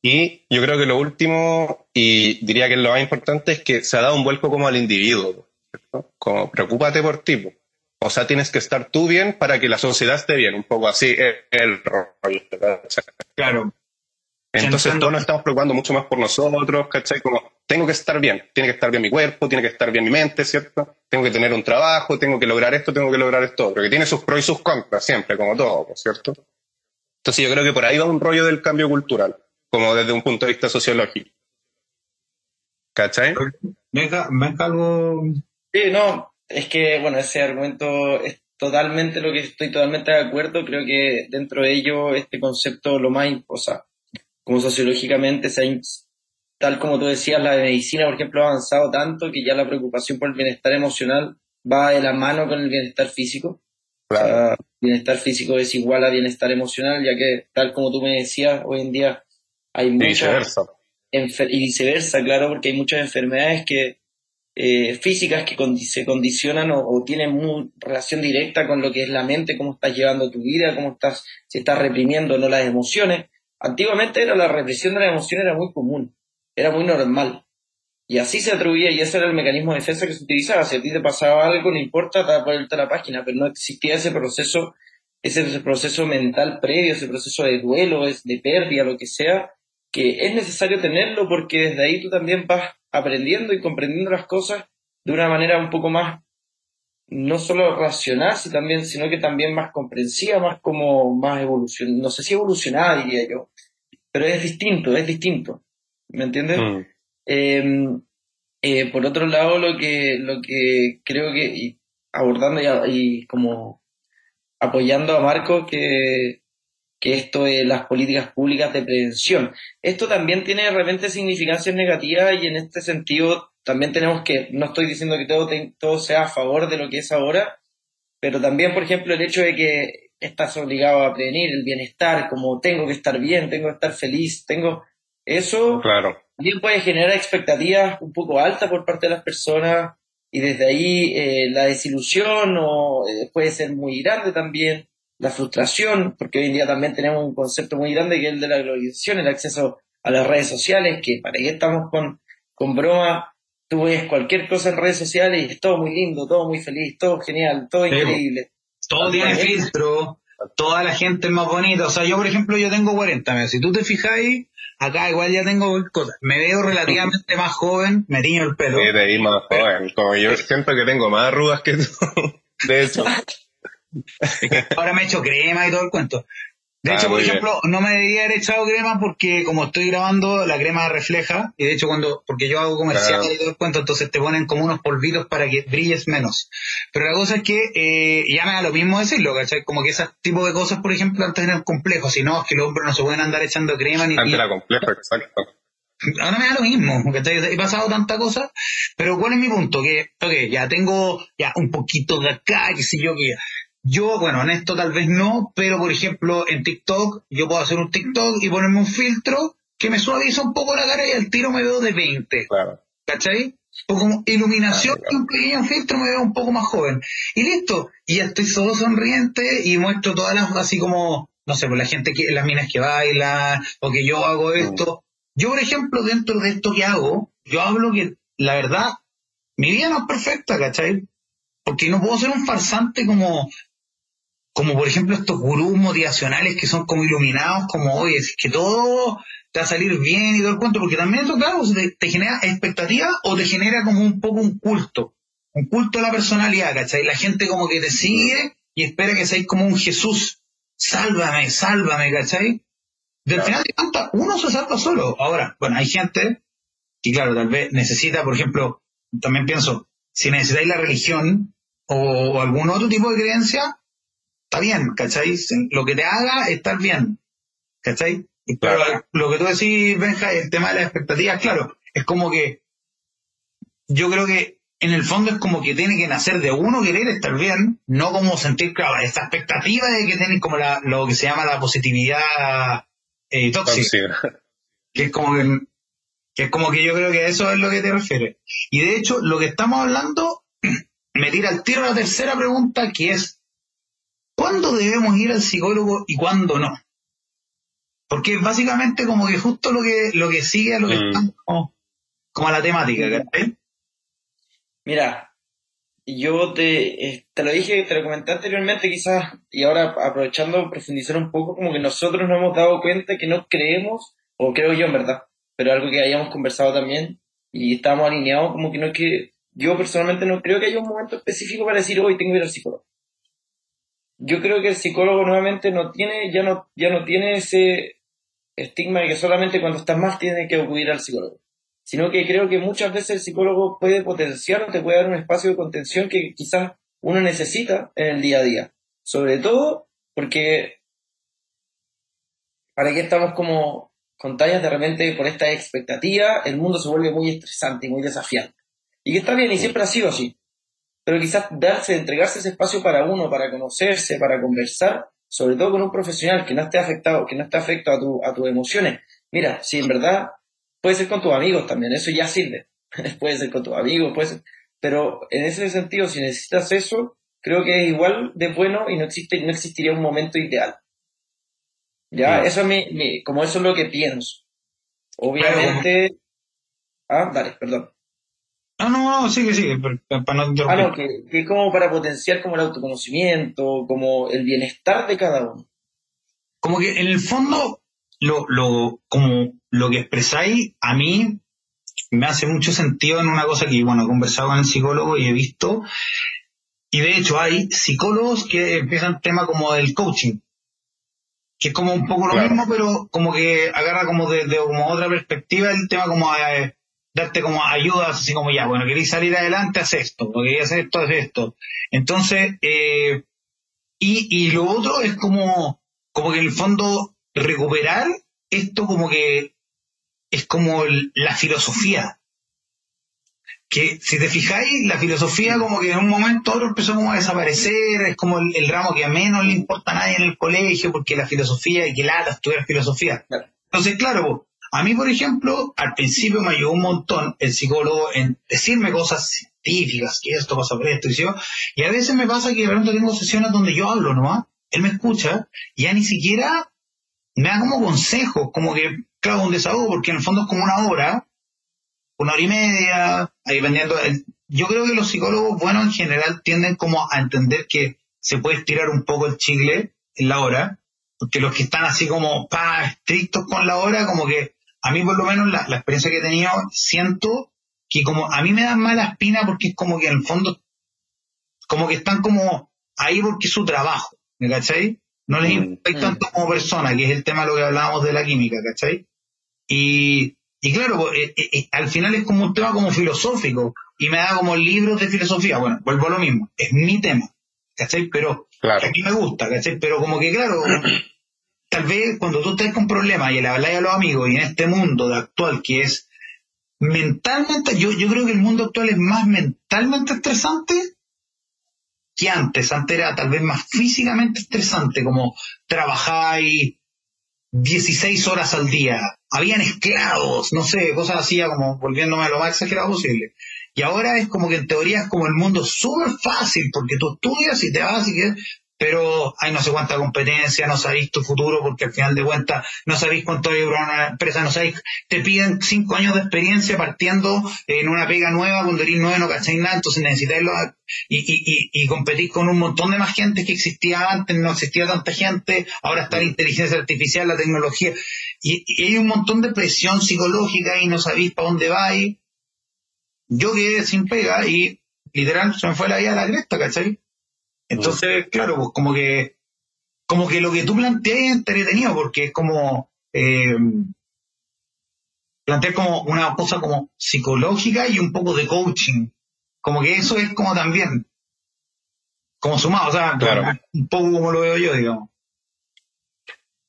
Y yo creo que lo último, y diría que lo más importante, es que se ha dado un vuelco como al individuo, ¿cierto? Como preocúpate por ti. O sea, tienes que estar tú bien para que la sociedad esté bien, un poco así el rollo. Claro. Entonces todos nos estamos preocupando mucho más por nosotros, ¿cachai? Como, tengo que estar bien, tiene que estar bien mi cuerpo, tiene que estar bien mi mente, ¿cierto? Tengo que tener un trabajo, tengo que lograr esto, tengo que lograr esto otro, que tiene sus pros y sus contras siempre, como todo, ¿cierto? Entonces yo creo que por ahí va un rollo del cambio cultural, como desde un punto de vista sociológico. ¿Cachai? Venga, venga algo... Sí, no, es que, bueno, ese argumento es totalmente lo que estoy totalmente de acuerdo. Creo que dentro de ello este concepto lo más, o sea, como sociológicamente, tal como tú decías, la medicina, por ejemplo, ha avanzado tanto que ya la preocupación por el bienestar emocional va de la mano con el bienestar físico. Claro. bienestar físico es igual a bienestar emocional, ya que, tal como tú me decías, hoy en día hay muchas... Y viceversa. Y viceversa, claro, porque hay muchas enfermedades que eh, físicas que se condicionan o, tienen relación directa con lo que es la mente, cómo estás llevando tu vida, cómo estás, si estás reprimiendo o no las emociones. Antiguamente era la represión de la emoción era muy común, era muy normal. Y así se atribuía, y ese era el mecanismo de defensa que se utilizaba. Si a ti te pasaba algo, no importa, te vuelta a la página, pero no existía ese proceso, ese proceso mental previo, ese proceso de duelo, de pérdida, lo que sea, que es necesario tenerlo porque desde ahí tú también vas aprendiendo y comprendiendo las cosas de una manera un poco más, no solo racional, sino que también más comprensiva, más como más evolución, no sé si evolucionada diría yo, pero es distinto, es distinto, ¿me entiendes? Mm. Em, eh, por otro lado, lo que, lo que creo que, abordando y, y como apoyando a Marco, que que esto de las políticas públicas de prevención. Esto también tiene de repente significancias negativas y en este sentido también tenemos que, no estoy diciendo que todo, todo sea a favor de lo que es ahora, pero también, por ejemplo, el hecho de que estás obligado a prevenir el bienestar, como tengo que estar bien, tengo que estar feliz, tengo eso claro. también puede generar expectativas un poco altas por parte de las personas y desde ahí eh, la desilusión o, eh, puede ser muy grande también la frustración, porque hoy en día también tenemos un concepto muy grande que es el de la globalización, el acceso a las redes sociales, que para qué estamos con, con broma, tú ves cualquier cosa en redes sociales y es todo muy lindo, todo muy feliz, todo genial, todo increíble. Todo tiene filtro, toda la gente es más bonita. O sea, yo, por ejemplo, yo tengo 40 Si tú te fijáis, acá igual ya tengo cosas. Me veo relativamente más joven, me tiño el pelo. Sí, te más joven. Como yo siento que tengo más arrugas que tú. De hecho. Ahora me he hecho crema y todo el cuento. De ah, hecho, por ejemplo, no me debería haber echado crema porque como estoy grabando, la crema refleja. Y de hecho, cuando, porque yo hago comercial y todo el cuento, entonces te ponen como unos polvitos para que brilles menos. Pero la cosa es que eh, ya me da lo mismo decirlo, ¿cachai? Como que ese tipo de cosas, por ejemplo, antes eran complejos. Si no, es que los hombres no se pueden andar echando crema ni... Antes era complejo, exacto. Ahora me da lo mismo, porque he pasado tanta cosa, pero ¿cuál es mi punto? Que, ok, ya tengo ya un poquito de acá, qué sé yo, que yo, bueno, en esto tal vez no, pero por ejemplo en TikTok, yo puedo hacer un TikTok y ponerme un filtro que me suaviza un poco la cara y al tiro me veo de 20. Claro. ¿Cachai? O como iluminación y un pequeño filtro me veo un poco más joven. Y listo. Y ya estoy solo sonriente y muestro todas las, así como, no sé, por la gente que, las minas que bailan, o que yo hago mm. esto. Yo, por ejemplo, dentro de esto que hago, yo hablo que, la verdad, mi vida no es perfecta, ¿cachai? Porque no puedo ser un farsante como, como por ejemplo estos gurús motivacionales que son como iluminados, como, oye, es que todo te va a salir bien y todo el cuento, porque también eso, claro, te, genera expectativa o te genera como un poco un culto, un culto a la personalidad, ¿cachai? La gente como que te sigue y espera que seas como un Jesús, sálvame, sálvame, ¿cachai? Del final de cuentas, uno se salva solo. Ahora, bueno, hay gente que, claro, tal vez necesita, por ejemplo, también pienso, si necesitáis la religión o algún otro tipo de creencia, está bien, ¿cachai? Lo que te haga estar bien, ¿cachai? Pero lo que tú decís, Benja, el tema de las expectativas, claro, es como que yo creo que en el fondo es como que tiene que nacer de uno querer estar bien, no como sentir, claro, esta expectativa de que tienen como la, lo que se llama la positividad eh, tóxica. Que es como que, que es como que yo creo que eso es lo que te refiere. Y de hecho, lo que estamos hablando me tira al tiro la tercera pregunta, que es, ¿cuándo debemos ir al psicólogo y cuándo no? Porque es básicamente como que justo lo que, lo que sigue a lo que mm. estamos como, a la temática, Mira, yo te, te lo dije, te lo comenté anteriormente quizás, y ahora aprovechando profundizar un poco, como que nosotros nos hemos dado cuenta que no creemos, o creo yo en verdad, pero algo que hayamos conversado también, y estamos alineados, como que no es que, yo personalmente no creo que haya un momento específico para decir hoy tengo que ir al psicólogo. Yo creo que el psicólogo nuevamente no tiene, ya no, ya no tiene ese, estigma de que solamente cuando estás mal tienes que acudir al psicólogo, sino que creo que muchas veces el psicólogo puede potenciar o te puede dar un espacio de contención que quizás uno necesita en el día a día. Sobre todo porque para qué estamos como con tallas de repente por esta expectativa, el mundo se vuelve muy estresante y muy desafiante. Y que está bien, y siempre ha sido así. Pero quizás darse, entregarse ese espacio para uno, para conocerse, para conversar, sobre todo con un profesional que no esté afectado, que no esté afecto a, tu, a tus emociones. Mira, si en verdad puede ser con tus amigos también, eso ya sirve. puede ser con tus amigos, puede ser, pero en ese sentido, si necesitas eso, creo que es igual de bueno y no existe, no existiría un momento ideal. Ya, eso es mi, como eso es lo que pienso. Obviamente, ah, dale, perdón. No, no, no, sigue, sigue, para no Ah, no, que, que, es como para potenciar como el autoconocimiento, como el bienestar de cada uno. Como que en el fondo, lo, lo, como lo que expresáis, a mí me hace mucho sentido en una cosa que, bueno, he conversado con el psicólogo y he visto, y de hecho hay psicólogos que empiezan tema como del coaching, que es como un poco lo mismo, pero como que agarra como desde de, como otra perspectiva el tema como... Eh, darte como ayudas, así como ya, bueno, queréis salir adelante, haz esto, lo queréis hacer esto, haz esto. Entonces, eh, y, y lo otro es como, como que en el fondo recuperar esto como que es como la filosofía. Que si te fijáis, la filosofía como que en un momento otro empezó como a desaparecer, es como el, ramo que a menos le importa a nadie en el colegio, porque la filosofía y que lata estudiar filosofía. Entonces, claro, a mí, por ejemplo, al principio me ayudó un montón el psicólogo en decirme cosas científicas, que esto pasa por esto y yo, y a veces me pasa que de repente tengo sesiones donde yo hablo nomás, él me escucha, y ya ni siquiera me da como consejos, como que, claro, un desahogo, porque en el fondo es como una hora, una hora y media, ahí dependiendo. yo creo que los psicólogos, bueno, en general tienden como a entender que se puede estirar un poco el chicle en la hora, porque los que están así como pa, estrictos con la hora, como que a mí por lo menos la, experiencia que he tenido, siento que como a mí me dan mala espina porque es como que en el fondo, como que están como ahí porque es su trabajo, ¿me cachai? No les mm, importa mm. tanto como persona, que es el tema de lo que hablábamos de la química, ¿cachai? Y, y claro, pues, eh, eh, eh, al final es como un tema como filosófico y me da como libros de filosofía. Bueno, vuelvo a lo mismo, es mi tema, ¿cachai? Pero a mí me gusta, ¿cachai? Pero como que claro, tal vez cuando tú estás con problemas y le hablas a los amigos y en este mundo actual que es mentalmente, yo, yo creo que el mundo actual es más mentalmente estresante que antes. Antes era tal vez más físicamente estresante, como trabajar 16 horas al día, habían esclavos, no sé, cosas así, como volviéndome lo más exagerado posible. Y ahora es como que en teoría es como el mundo súper fácil, porque tú estudias y te vas y que pero hay no sé cuánta competencia, no sabéis tu futuro porque al final de cuentas no sabéis cuánto hay una empresa, no sabéis, te piden cinco años de experiencia partiendo en una pega nueva, cuando eres nuevo no cacháis nada, entonces necesitáis y, y, y, competís con un montón de más gente que existía antes, no existía tanta gente, ahora está la inteligencia artificial, la tecnología, y, hay un montón de presión psicológica y no sabéis para dónde vais. Yo quedé sin pega y literal se me fue la vida a la cresta, ¿cachai? Entonces, claro, pues como que, como que lo que tú planteas es entretenido, porque es como, eh, plantear como una cosa como psicológica y un poco de coaching. Como que eso es como también, como sumado, o sea, un poco como lo veo yo, digamos.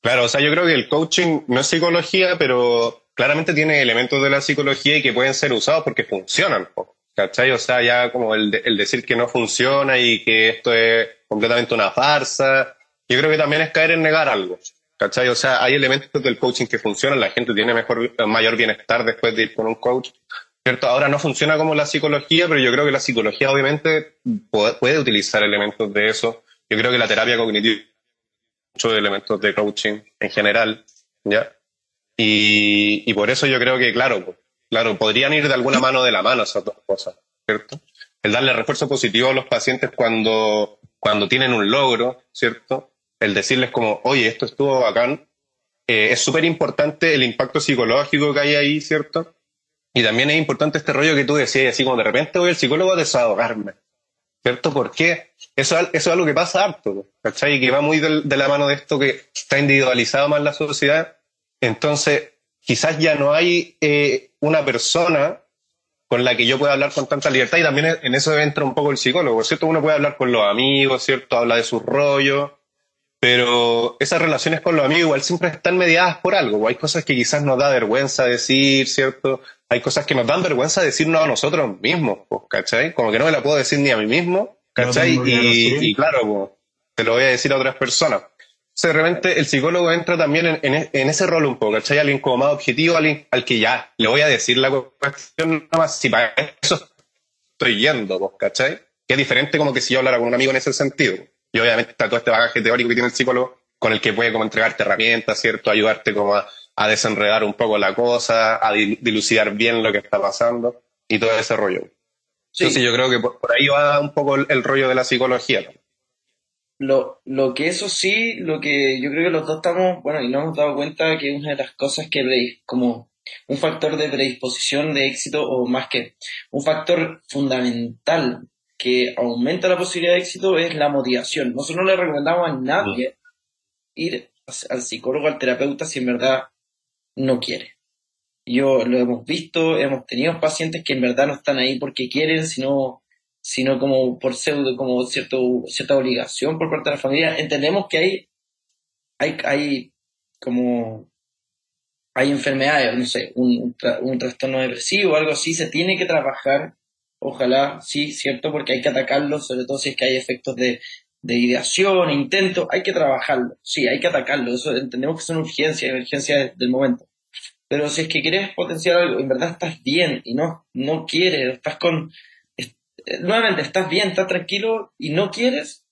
Claro, o sea, yo creo que el coaching no es psicología, pero claramente tiene elementos de la psicología y que pueden ser usados porque funcionan. ¿Cachai? O sea, ya como el, el decir que no funciona y que esto es completamente una farsa, yo creo que también es caer en negar algo. ¿Cachai? O sea, hay elementos del coaching que funcionan, la gente tiene mejor, mayor bienestar después de ir con un coach. ¿Cierto? Ahora no funciona como la psicología, pero yo creo que la psicología obviamente puede, puede utilizar elementos de eso. Yo creo que la terapia cognitiva muchos elementos de coaching en general, ¿ya? Y, y por eso yo creo que, claro, claro, podrían ir de alguna mano de la mano esas dos cosas, ¿cierto? El darle refuerzo positivo a los pacientes cuando, cuando tienen un logro, ¿cierto? El decirles como, oye, esto estuvo bacán. Eh, es súper importante el impacto psicológico que hay ahí, ¿cierto? Y también es importante este rollo que tú decías, así como de repente voy al psicólogo a desahogarme. ¿Cierto? ¿Por qué? Eso, eso es algo que pasa harto, ¿cachai? Y que va muy de, la mano de esto que está individualizado más la sociedad. Entonces, quizás ya no hay eh, una persona con la que yo pueda hablar con tanta libertad y también en eso entra un poco el psicólogo, ¿cierto? Uno puede hablar con los amigos, ¿cierto? Habla de sus rollos, pero esas relaciones con los amigos igual siempre están mediadas por algo. Hay cosas que quizás nos da vergüenza decir, ¿cierto? Hay cosas que nos dan vergüenza decirnos a nosotros mismos, ¿cachai? Como que no me la puedo decir ni a mí mismo, ¿cachai? y, claro, te lo voy a decir a otras personas. De repente el psicólogo entra también en, ese rol un poco, ¿cachai? Alguien como más objetivo, alguien al que ya le voy a decir la cuestión nada más, si para eso estoy yendo, ¿cachai? Que es diferente como que si yo hablara con un amigo en ese sentido. Y obviamente está todo este bagaje teórico que tiene el psicólogo con el que puede como entregarte herramientas, ¿cierto? Ayudarte como a, desenredar un poco la cosa, a dilucidar bien lo que está pasando y todo ese rollo. Sí, sí yo creo que por, ahí va un poco el, rollo de la psicología. Lo, lo que eso sí, lo que yo creo que los dos estamos, bueno, y nos hemos dado cuenta que una de las cosas que como un factor de predisposición de éxito, o más que un factor fundamental que aumenta la posibilidad de éxito es la motivación. Nosotros no le recomendamos a nadie ir al psicólogo, al terapeuta, si en verdad no quiere. Yo lo hemos visto, hemos tenido pacientes que en verdad no están ahí porque quieren, sino, sino como por pseudo, como cierto, cierta obligación por parte de la familia. Entendemos que hay, hay, hay como hay enfermedades, no sé, un, un trastorno depresivo algo así, se tiene que trabajar Ojalá, sí, cierto, porque hay que atacarlo, sobre todo si es que hay efectos de, ideación, intento, hay que trabajarlo, sí, hay que atacarlo, eso entendemos que es una urgencia, emergencia del momento. Pero si es que quieres potenciar algo, en verdad estás bien y no, no quieres, estás con, nuevamente, estás bien, estás tranquilo y no quieres,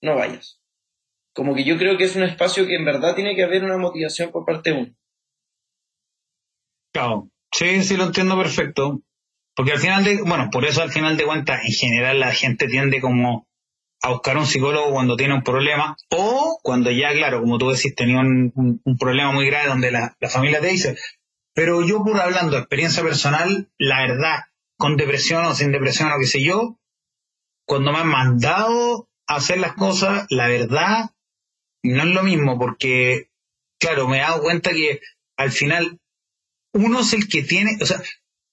no vayas. Como que yo creo que es un espacio que en verdad tiene que haber una motivación por parte de uno. Claro, sí, sí lo entiendo perfecto. Porque al final de, bueno, por eso al final de cuentas, en general la gente tiende como a buscar un psicólogo cuando tiene un problema o cuando ya, claro, como tú decís, tenía un, problema muy grave donde la, familia te dice, pero yo por hablando de experiencia personal, la verdad, con depresión o sin depresión o qué sé yo, cuando me han mandado a hacer las cosas, la verdad, no es lo mismo porque, claro, me he dado cuenta que al final uno es el que tiene, o sea,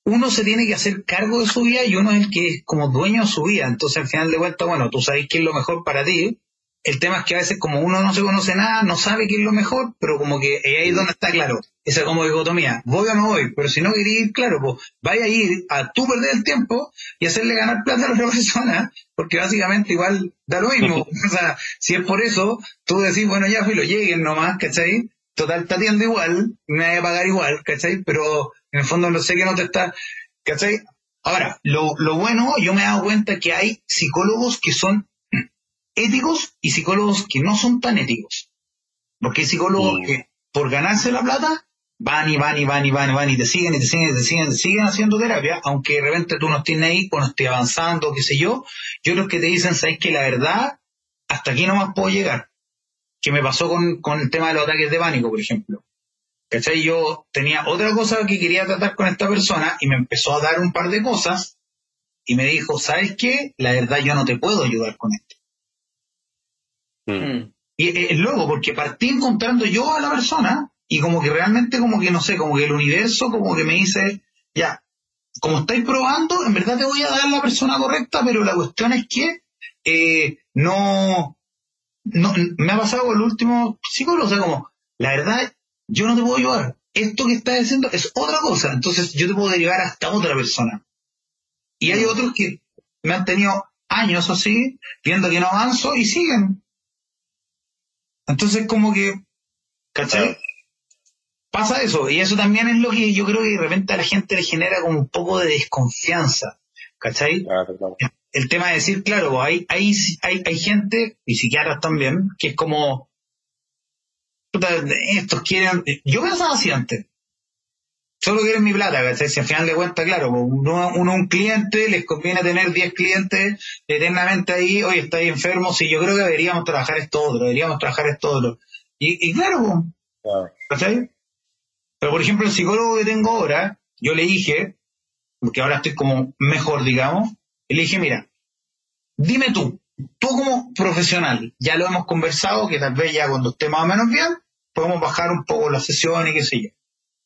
uno se tiene que hacer cargo de su vida y uno es el que es como dueño de su vida. Entonces, al final de cuentas, bueno, tú sabes qué es lo mejor para ti. El tema es que a veces como uno no se conoce nada, no sabe qué es lo mejor, pero como que ahí es donde está claro. Esa como dicotomía, voy o no voy, pero si no quería ir, claro, pues vaya a ir a tú perder el tiempo y hacerle ganar plata a la otra persona, porque básicamente igual da lo mismo. o sea, si es por eso, tú decís, bueno, ya fui, lo lleguen nomás, ¿cachai? Total, te atiendo igual, me voy a pagar igual, ¿cachai? Pero en el fondo no sé que no te está, ¿cachai? Ahora, lo, lo bueno, yo me he dado cuenta que hay psicólogos que son éticos y psicólogos que no son tan éticos. Porque hay psicólogos que por ganarse la plata van y van y van y van y van y te siguen y te siguen y te siguen, te siguen haciendo terapia, aunque de repente tú no estés ahí, cuando estés avanzando, qué sé yo, yo creo que te dicen, sabes que la verdad, hasta aquí no más puedo llegar. Que me pasó con, con el tema de los ataques de pánico, por ejemplo. ¿Cachai? Yo tenía otra cosa que quería tratar con esta persona y me empezó a dar un par de cosas y me dijo, ¿sabes qué? La verdad yo no te puedo ayudar con esto. Mm. Y es loco porque partí encontrando yo a la persona y como que realmente como que no sé, como que el universo como que me dice, ya, como estáis probando, en verdad te voy a dar la persona correcta, pero la cuestión es que eh, no, no, me ha pasado con el último psicólogo, o sea, como la verdad, yo no te puedo ayudar. Esto que estás haciendo es otra cosa. Entonces yo te puedo derivar hasta otra persona. Y hay otros que me han tenido años así, viendo que no avanzo y siguen. Entonces como que, ¿cachai? Pasa eso, y eso también es lo que yo creo que de repente a la gente le genera como un poco de desconfianza, ¿cachai? El tema de decir, claro, hay, hay, hay, hay gente, y psiquiatras también, que es como, estos quieren, yo pensaba así antes, solo quieren mi plata, ¿cachai? Si al final de cuentas, claro, pues, uno, uno un cliente, les conviene tener 10 clientes eternamente ahí, hoy está ahí enfermo, si yo creo que deberíamos trabajar esto otro, deberíamos trabajar esto otro. Y, y claro, pues, ¿cachai? Pero por ejemplo, el psicólogo que tengo ahora, yo le dije, porque ahora estoy como mejor, digamos, y le dije, mira, dime tú, tú como profesional, ya lo hemos conversado, que tal vez ya cuando esté más o menos bien, podemos bajar un poco la sesión y qué sé yo.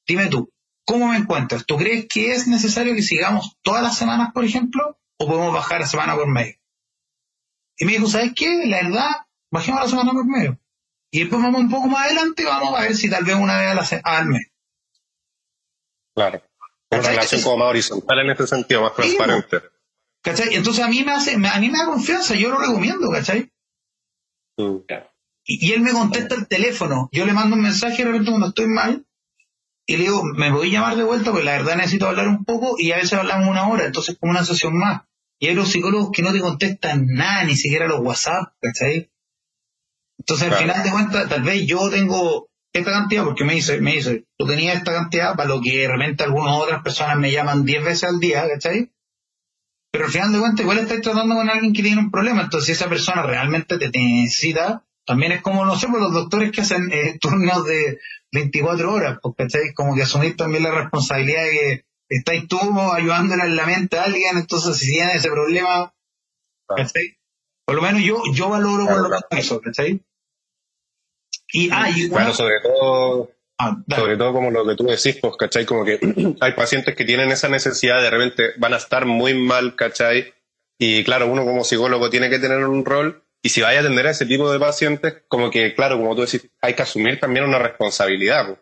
Dime tú, ¿Cómo me encuentras? ¿Tú crees que es necesario que sigamos todas las semanas, por ejemplo? ¿O podemos bajar la semana por medio? Y me dijo, ¿sabes qué? La verdad, bajemos la semana por medio. Y después vamos un poco más adelante y vamos a ver si tal vez una vez al mes. Claro. Una relación como más horizontal en este sentido, más transparente. ¿Cachai? Entonces a mí me hace, a mí me da confianza, yo lo recomiendo, ¿cachai? Mm. Y, y, él me contesta el teléfono, yo le mando un mensaje de repente cuando estoy mal, y le digo, me voy a llamar de vuelta porque la verdad necesito hablar un poco y a veces hablamos una hora, entonces como una sesión más. Y hay los psicólogos que no te contestan nada, ni siquiera los WhatsApp, ¿cachai? Entonces al final de cuentas, tal vez yo tengo esta cantidad, porque me dice, me dice, tú tenías esta cantidad para lo que de repente algunas otras personas me llaman 10 veces al día, ¿cachai? Pero al final de cuentas igual estás tratando con alguien que tiene un problema, entonces si esa persona realmente te necesita, también es como, no sé, por pues, los doctores que hacen eh, turnos de 24 horas, porque. Como que asumir también la responsabilidad de que estáis tú ayudándole en la mente a alguien, entonces si tiene ese problema, ¿cachai? Por lo menos yo, yo valoro por lo eso, ¿cachai? Y, hay bueno, sobre todo, ah, sobre todo como lo que tú decís, pues, ¿cachai? Como que hay pacientes que tienen esa necesidad, de repente van a estar muy mal, ¿cachai? Y claro, uno como psicólogo tiene que tener un rol y si vaya a atender a ese tipo de pacientes, como que, claro, como tú decís, hay que asumir también una responsabilidad,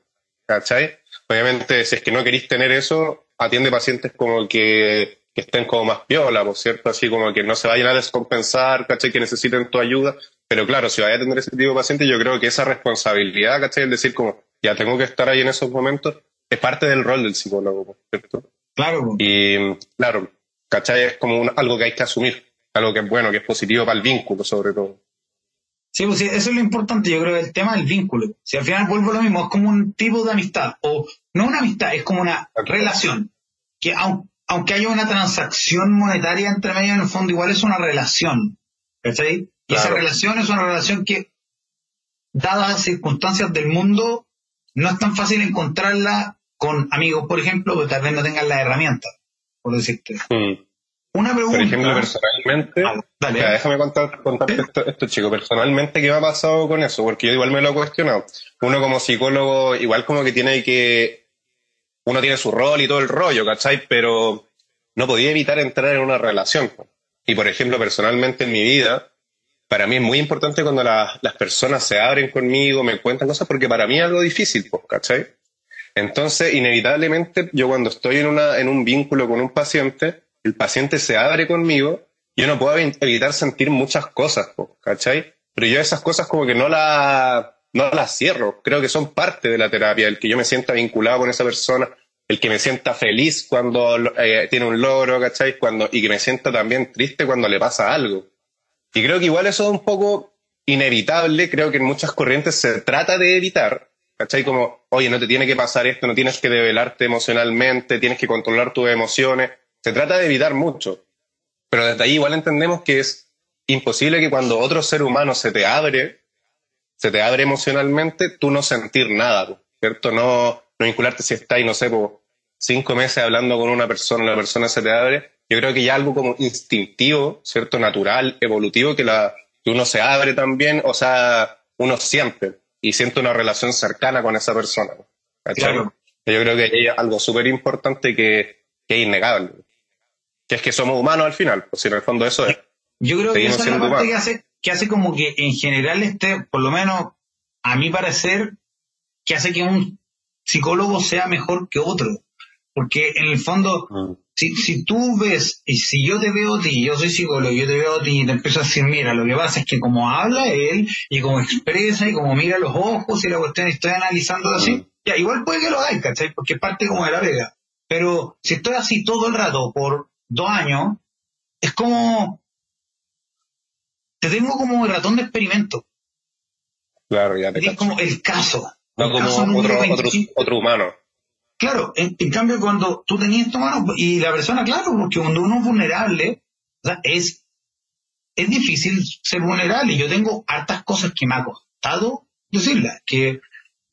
¿cachai? Obviamente, si es que no queréis tener eso, atiende pacientes como que, que estén como más piola, ¿por cierto? Así como que no se vayan a descompensar, ¿cachai? Que necesiten tu ayuda. Pero claro, si vaya a atender ese tipo de pacientes, yo creo que esa responsabilidad, ¿cachai? Es decir, como, ya tengo que estar ahí en esos momentos, es parte del rol del psicólogo, ¿cierto? Claro. Y, claro, ¿cachai? Es como algo que hay que asumir algo que es bueno, que es positivo para el vínculo sobre todo. Sí, pues eso es lo importante, yo creo, el tema del vínculo. Si al final vuelvo a lo mismo, es como un tipo de amistad, o no una amistad, es como una relación, que aunque haya una transacción monetaria entre medio, en el fondo igual es una relación, ¿cachai? Y esa relación es una relación que, dadas las circunstancias del mundo, no es tan fácil encontrarla con amigos, por ejemplo, que tal vez no tengan la herramienta, por decirte. Mm. Una pregunta. Por ejemplo, personalmente, ah, déjame contar, contarte esto, esto, chico, personalmente, ¿qué me ha pasado con eso? Porque yo igual me lo he cuestionado. Uno como psicólogo, igual como que tiene que, uno tiene su rol y todo el rollo, ¿cachai? Pero no podía evitar entrar en una relación. Y por ejemplo, personalmente en mi vida, para mí es muy importante cuando las personas se abren conmigo, me cuentan cosas, porque para mí es algo difícil, ¿cachai? Entonces, inevitablemente, yo cuando estoy en, una, en un vínculo con un paciente, el paciente se abre conmigo, yo no puedo evitar sentir muchas cosas, ¿cachai? Pero yo esas cosas como que no las no las cierro, creo que son parte de la terapia, el que yo me sienta vinculado con esa persona, el que me sienta feliz cuando eh, tiene un logro, ¿cachai? Cuando, y que me sienta también triste cuando le pasa algo. Y creo que igual eso es un poco inevitable, creo que en muchas corrientes se trata de evitar, ¿cachai? Como, oye, no te tiene que pasar esto, no tienes que develarte emocionalmente, tienes que controlar tus emociones, se trata de evitar mucho, pero desde ahí igual entendemos que es imposible que cuando otro ser humano se te abre, se te abre emocionalmente, tú no sentir nada, ¿cierto? No, no vincularte si estás, no sé, por cinco meses hablando con una persona, la persona se te abre. Yo creo que ya algo como instintivo, ¿cierto? Natural, evolutivo, que, la, que uno se abre también, o sea, uno siente y siente una relación cercana con esa persona. Yo creo que hay algo súper importante que, que es innegable que es que somos humanos al final, pues si en el fondo eso es. Yo creo que esa es la parte que hace, que hace como que en general este, por lo menos a mi parecer, que hace que un psicólogo sea mejor que otro. Porque en el fondo, Mm. si, si tú ves, y si yo te veo a ti, yo soy psicólogo, yo te veo a ti y te empiezo a decir, mira, lo que pasa es que como habla él, y como expresa, y como mira los ojos, y la cuestión estoy analizando así, Mm. ya, igual puede que lo hagáis, ¿cachai? Porque es parte como de la vega. Pero si estoy así todo el rato por dos años, es como, te tengo como el ratón de experimento. Claro, ya te Es cacho. como el caso. No El como caso otro, otro, 25. otro humano. Claro, en, en cambio cuando tú tenías tu mano y la persona, claro, porque cuando uno es vulnerable, o sea, es, es difícil ser vulnerable. Yo tengo hartas cosas que me ha costado decirlas, que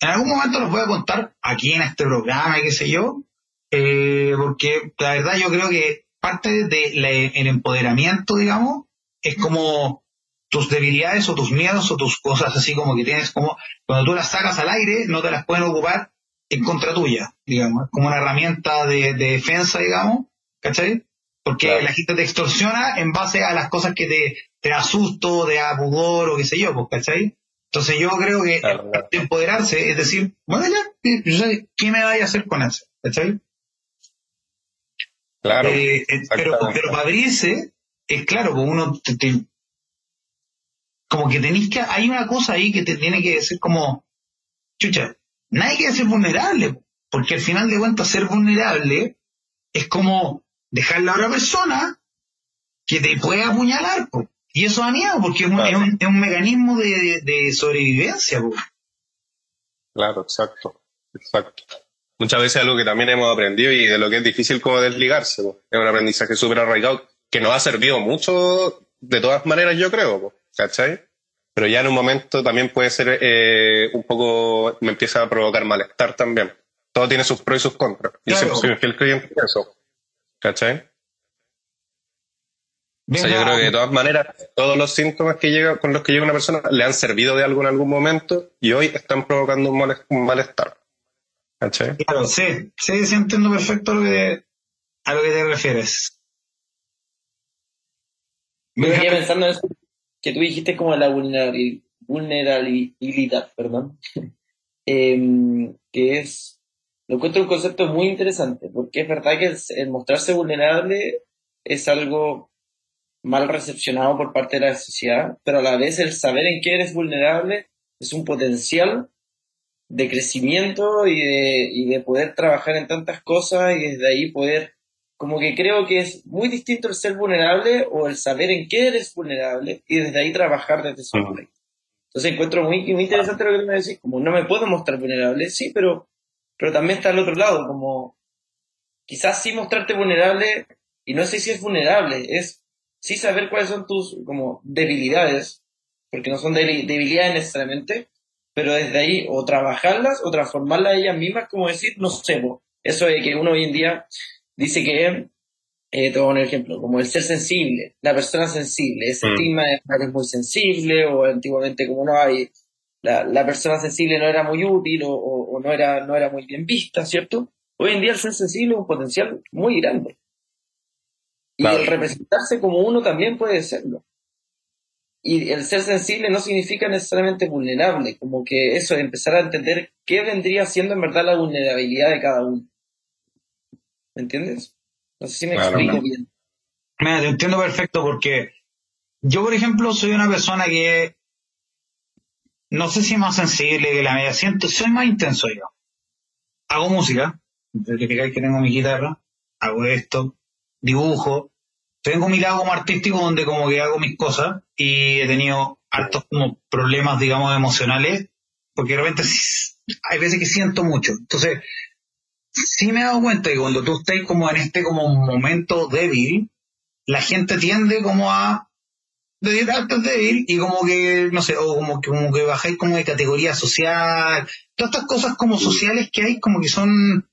en algún momento los voy a contar aquí en este programa qué sé yo, eh, porque la verdad yo creo que parte del empoderamiento, digamos, es como tus debilidades o tus miedos o tus cosas así como que tienes como, cuando tú las sacas al aire, no te las pueden ocupar en contra tuya, digamos, como una herramienta de, de defensa, digamos, ¿cachai? Porque Claro. la gente te extorsiona en base a las cosas que te, te da susto, te da pudor o qué sé yo, pues, ¿cachai? Entonces yo creo que Claro, claro. empoderarse es decir, bueno, ya, yo sé, ¿qué me vaya a hacer con eso? ¿Cachai? Claro. Eh, eh, pero, pero para abrirse, es claro, pues uno te- te- como que tenéis que, hay una cosa ahí que te tiene que decir como, chucha, nadie quiere ser vulnerable, porque al final de cuentas ser vulnerable es como dejar la otra persona que te puede apuñalar, po. y eso da miedo, porque es un, Claro. es un- es un mecanismo de, de sobrevivencia. po. Claro, exacto. Exacto. Muchas veces algo que también hemos aprendido y de lo que es difícil como desligarse. po. Es un aprendizaje súper arraigado que nos ha servido mucho de todas maneras, yo creo. po, ¿Cachai? Pero ya en un momento también puede ser eh, un poco, me empieza a provocar malestar también. Todo tiene sus pros y sus contras. Y Claro. siempre soy un fiel creyente de eso. ¿Cachai? O sea, yo creo que de todas maneras, todos los síntomas que llega, con los que llega una persona le han servido de algo en algún momento y hoy están provocando un malestar. ¿Cachai? Claro, sí, sí, sí entiendo perfecto lo que, a lo que te refieres. Venía pensando en eso que tú dijiste como la vulnerabili- vulnerabilidad, perdón, Em, que es, lo encuentro un concepto muy interesante, porque es verdad que el, el mostrarse vulnerable es algo mal recepcionado por parte de la sociedad, pero a la vez el saber en qué eres vulnerable es un potencial de crecimiento y de, y de poder trabajar en tantas cosas y desde ahí poder como que creo que es muy distinto el ser vulnerable o el saber en qué eres vulnerable y desde ahí trabajar desde ese momento. Entonces encuentro muy, muy interesante lo que me decís, como no me puedo mostrar vulnerable, sí, pero, pero también está al otro lado, como quizás sí mostrarte vulnerable, y no sé si es vulnerable, es sí saber cuáles son tus como debilidades, porque no son debili- debilidades necesariamente, pero desde ahí o trabajarlas o transformarlas ellas mismas, como decir, no sé, eso de que uno hoy en día dice que, eh, te voy a poner un ejemplo, como el ser sensible, la persona sensible, ese Mm. estigma de que es muy sensible, o antiguamente como no hay, la, la persona sensible no era muy útil o, o- o no, era, no era muy bien vista, ¿cierto? Hoy en día el ser sensible es un potencial muy grande. Y Claro. el representarse como uno también puede serlo. Y el ser sensible no significa necesariamente vulnerable, como que eso, empezar a entender qué vendría siendo en verdad la vulnerabilidad de cada uno. ¿Me entiendes? No sé si me Claro, explico bien. Mira, te entiendo perfecto porque yo, por ejemplo, soy una persona que no sé si es más sensible que la media, siento, soy más intenso yo. Hago música, que tengo mi guitarra, hago esto, dibujo, tengo mi lado como artístico donde como que hago mis cosas y he tenido hartos como problemas, digamos, emocionales, porque sí- hay veces que siento mucho. Entonces, sí me he dado cuenta que cuando tú estás como en este como momento débil, la gente tiende como a dedicarte débil y como que, no sé, o como que, como que bajáis como de categoría social, todas estas cosas como sociales que hay como que son,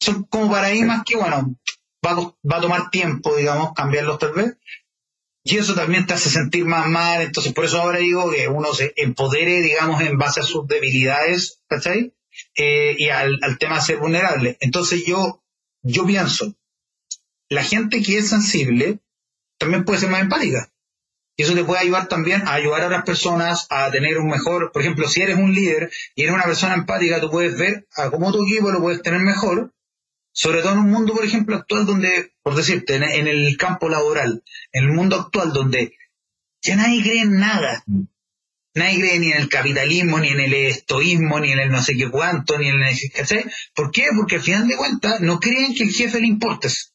son como paradigmas que, bueno, va va a tomar tiempo, digamos, cambiarlos tal vez. Y eso también te hace sentir más mal, entonces por eso ahora digo que uno se empodere, digamos, en base a sus debilidades, ¿cachai? Eh, y al, al tema de ser vulnerable. Entonces yo, yo pienso, la gente que es sensible también puede ser más empática. Y eso te puede ayudar también a ayudar a otras personas a tener un mejor, por ejemplo, si eres un líder y eres una persona empática, tú puedes ver a cómo tu equipo lo puedes tener mejor, sobre todo en un mundo, por ejemplo, actual donde, por decirte, en, el campo laboral, en el mundo actual donde ya nadie cree en nada. Nadie cree ni en el capitalismo, ni en el estoísmo, ni en el no sé qué cuánto, ni en el... ¿cachai? ¿Por qué? Porque al final de cuentas no creen que el jefe le importes.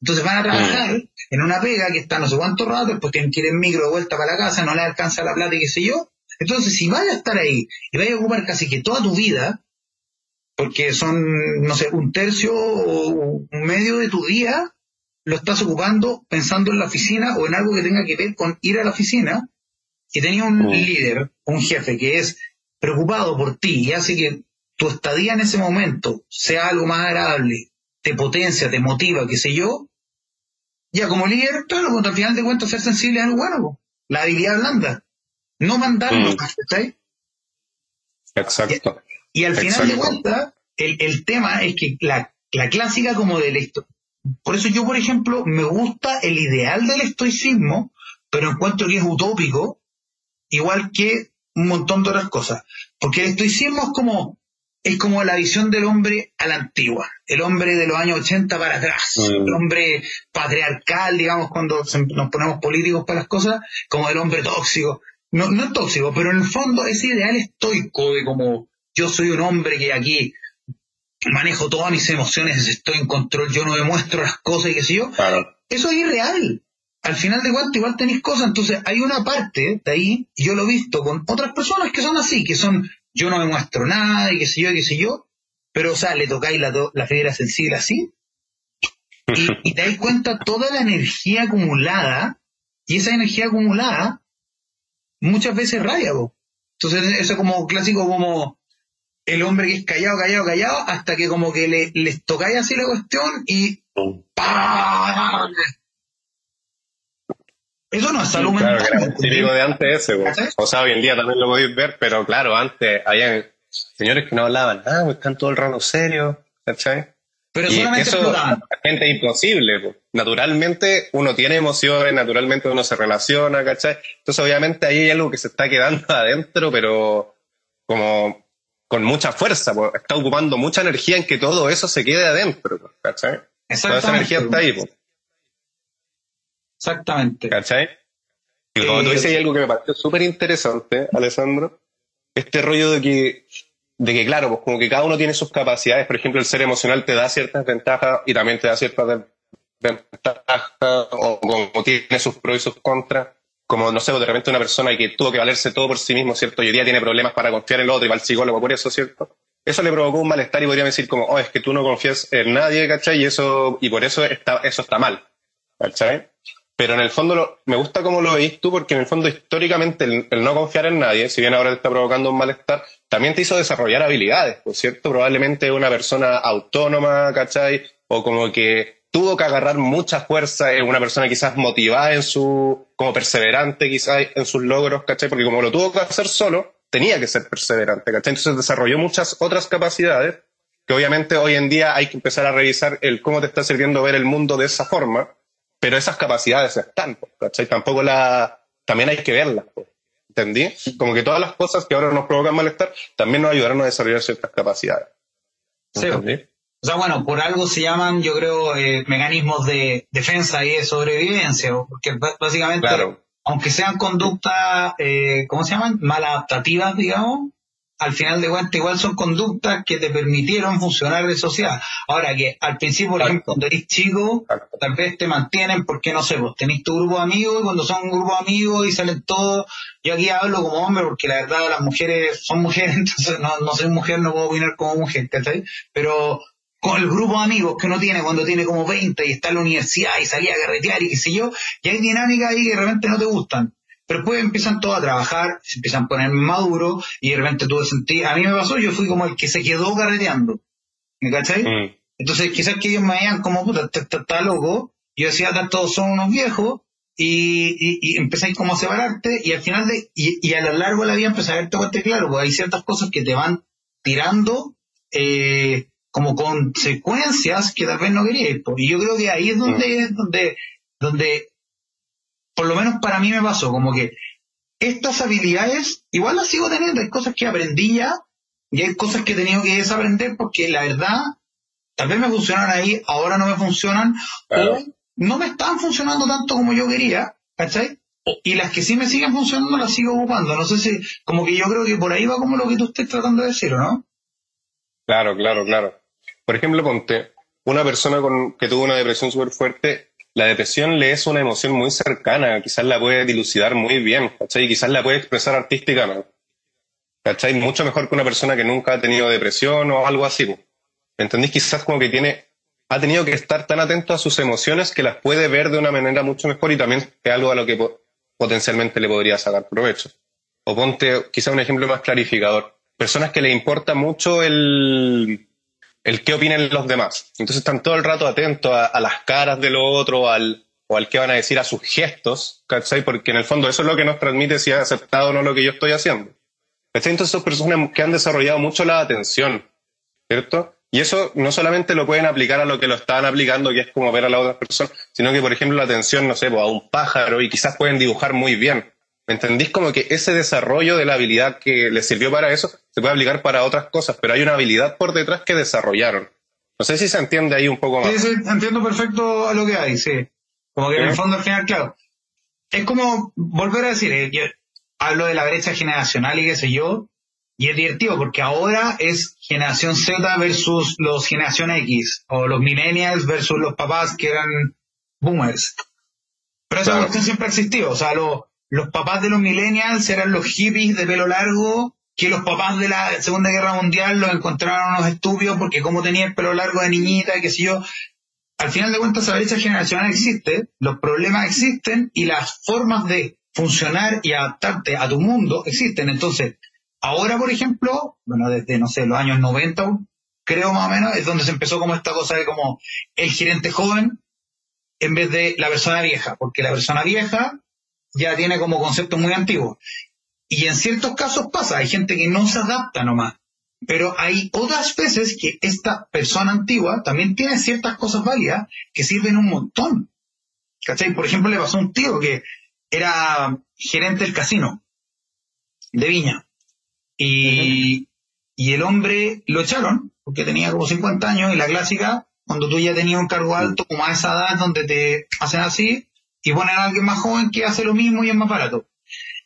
Entonces van a trabajar mm. en una pega que está no sé cuánto rato, después tienen que ir en micro de vuelta para la casa, no le alcanza la plata y qué sé yo. Entonces, si vayas a estar ahí y vayas a ocupar casi que toda tu vida, porque son, no sé, un tercio o un medio de tu día, lo estás ocupando pensando en la oficina o en algo que tenga que ver con ir a la oficina, y tenía un líder, un jefe que es preocupado por ti y hace que tu estadía en ese momento sea algo más agradable, te potencia, te motiva, qué sé yo, ya como líder, claro, porque al final de cuentas ser sensible es algo bueno, la habilidad blanda, no mandarnos, mm. Exacto. Y, al final de cuentas, el, tema es que la, la clásica como del esto. Por eso yo, por ejemplo, me gusta el ideal del estoicismo, pero encuentro que es utópico, igual que un montón de otras cosas. Porque el estoicismo es como, es como la visión del hombre a la antigua, el hombre de los años 80 para atrás, mm. el hombre patriarcal, digamos, cuando nos ponemos políticos para las cosas, como el hombre tóxico. No, no tóxico, pero en el fondo ese ideal estoico de como yo soy un hombre que aquí manejo todas mis emociones, estoy en control, yo no demuestro las cosas y qué sé yo. Eso es irreal. Al final de cuentas igual tenéis cosas, entonces hay una parte de ahí, y yo lo he visto con otras personas que son así, que son yo no demuestro nada y qué sé yo, y qué sé yo, pero o sea, le tocáis la, la fibra sensible así, y, te dais cuenta toda la energía acumulada, y esa energía acumulada muchas veces raya, vos. Entonces, eso es como clásico como el hombre que es callado, callado, callado, hasta que como que le, les tocáis así la cuestión y Eso no es salud mental. Claro, típico de antes ese, O sea, hoy en día también lo podéis ver, pero claro, antes había señores que no hablaban nada, pues, están todo el rato serios, ¿cachai? Pero solamente eso, gente es imposible. Naturalmente uno tiene emociones, naturalmente uno se relaciona, ¿cachai? Entonces obviamente ahí hay algo que se está quedando adentro, pero como con mucha fuerza, pues, está ocupando mucha energía en que todo eso se quede adentro, pues, ¿cachai? Toda esa energía está ahí. Pues. Exactamente. ¿Cachai? Y como tú dices, hay algo que me pareció súper interesante, Alessandro, este rollo de que, de que, claro, pues como que cada uno tiene sus capacidades, por ejemplo, el ser emocional te da ciertas ventajas y también te da ciertas ventajas, o como tiene sus pros y sus contras como, no sé, de repente una persona que tuvo que valerse todo por sí mismo, ¿cierto? Y hoy día tiene problemas para confiar en el otro y va al psicólogo por eso, ¿cierto? Eso le provocó un malestar y podría decir como, oh, es que tú no confías en nadie, ¿cachai? Y eso, y por eso está, eso está mal, ¿cachai? Pero en el fondo me gusta cómo lo veis tú, porque en el fondo históricamente el, no confiar en nadie, si bien ahora te está provocando un malestar, también te hizo desarrollar habilidades, ¿por cierto? Probablemente una persona autónoma, ¿cachai? O como que tuvo que agarrar mucha fuerza, en una persona quizás motivada en su, como perseverante quizás en sus logros, ¿cachai? Porque como lo tuvo que hacer solo, tenía que ser perseverante, ¿cachai? Entonces desarrolló muchas otras capacidades que obviamente hoy en día hay que empezar a revisar el cómo te está sirviendo ver el mundo de esa forma, pero esas capacidades están, ¿cachai? Tampoco la, también hay que verlas, ¿entendí? Como que todas las cosas que ahora nos provocan malestar también nos ayudaron a desarrollar ciertas capacidades. ¿Entendí? O sea, bueno, por algo se llaman, yo creo, eh, mecanismos de defensa y de sobrevivencia, porque básicamente, aunque sean conductas, eh, ¿cómo se llaman? Maladaptativas, digamos, al final de cuentas igual son conductas que te permitieron funcionar de sociedad. Ahora que al principio, por ejemplo, cuando eres chico, tal vez te mantienen porque no sé, vos tenés tu grupo de amigos y cuando son un grupo de amigos y salen todos, yo aquí hablo como hombre porque la verdad las mujeres son mujeres, entonces no, no soy mujer, no puedo opinar como mujer, ¿cachai? Pero con el grupo de amigos que uno tiene cuando tiene como 20 y está en la universidad y salía a carretear y qué sé yo, y hay dinámicas ahí que de repente no te gustan. Pero después empiezan todos a trabajar, se empiezan a poner maduros y de repente tú te a mí me pasó, yo fui como el que se quedó carreteando. ¿Me cachai? Mm. Entonces quizás que ellos me veían como, puta, está loco, yo decía, todos son unos viejos, y, y, y empezáis como a separarte, y al final de, y, y a lo largo de la vida empezás a verte cuenta claro, porque hay ciertas cosas que te van tirando, eh, como consecuencias que tal vez no quería. Y yo creo que ahí es donde, mm. donde, donde por lo menos para mí me pasó, como que estas habilidades igual las sigo teniendo, hay cosas que aprendí ya y hay cosas que he tenido que desaprender porque la verdad, tal vez me funcionan ahí, ahora no me funcionan, o no me están funcionando tanto como yo quería, ¿cachai? Y las que sí me siguen funcionando las sigo ocupando. No sé si, como que yo creo que por ahí va como lo que tú estés tratando de decir, ¿o no? Claro, claro, claro. Por ejemplo, ponte, una persona con, que tuvo una depresión súper fuerte, la depresión le es una emoción muy cercana, quizás la puede dilucidar muy bien, ¿cachai? Y quizás la puede expresar artísticamente, ¿cachai? Mucho mejor que una persona que nunca ha tenido depresión o algo así. ¿Me entendís? Quizás como que tiene ha tenido que estar tan atento a sus emociones que las puede ver de una manera mucho mejor y también es algo a lo que potencialmente le podría sacar provecho. O ponte quizá un ejemplo más clarificador. Personas que le importa mucho el, el qué opinen los demás. Entonces están todo el rato atentos a, las caras de lo otro al, o al qué van a decir a sus gestos, ¿cachai? Porque en el fondo eso es lo que nos transmite si ha aceptado o no lo que yo estoy haciendo. Entonces son personas que han desarrollado mucho la atención, ¿cierto? Y eso no solamente lo pueden aplicar a lo que lo estaban aplicando, que es como ver a la otra persona, sino que, por ejemplo, la atención, no sé, pues, a un pájaro y quizás pueden dibujar muy bien. ¿Me entendís? Como que ese desarrollo de la habilidad que les sirvió para eso se puede aplicar para otras cosas, pero hay una habilidad por detrás que desarrollaron. No sé si se entiende ahí un poco más. Sí, sí, entiendo perfecto a lo que hay, sí. Como que en el fondo, al final, claro. Es como volver a decir, eh, yo hablo de la brecha generacional y qué sé yo, y es divertido porque ahora es generación Z versus los generación X, o los millennials versus los papás que eran boomers. Pero esa cuestión siempre ha existido. O sea, los papás de los millennials eran los hippies de pelo largo, que los papás de la Segunda Guerra Mundial los encontraron unos estúpidos porque como tenía el pelo largo de niñita, qué sé yo. Al final de cuentas, esa brecha generacional existe, los problemas existen y las formas de funcionar y adaptarte a tu mundo existen. Entonces, Ahora, por ejemplo, bueno, desde, no sé, los años 90, creo más o menos, es donde se empezó como esta cosa de como el gerente joven en vez de la persona vieja, porque la persona vieja ya tiene como concepto muy antiguo. Y en ciertos casos pasa, hay gente que no se adapta nomás. Pero hay otras veces que esta persona antigua también tiene ciertas cosas válidas que sirven un montón. ¿Cachai? Por ejemplo, le pasó a un tío que era gerente del casino de Viña. Y, y el hombre lo echaron, porque tenía como 50 años, y la clásica, cuando tú ya tenías un cargo alto, como a esa edad, donde te hacen así, y ponen a alguien más joven que hace lo mismo y es más barato.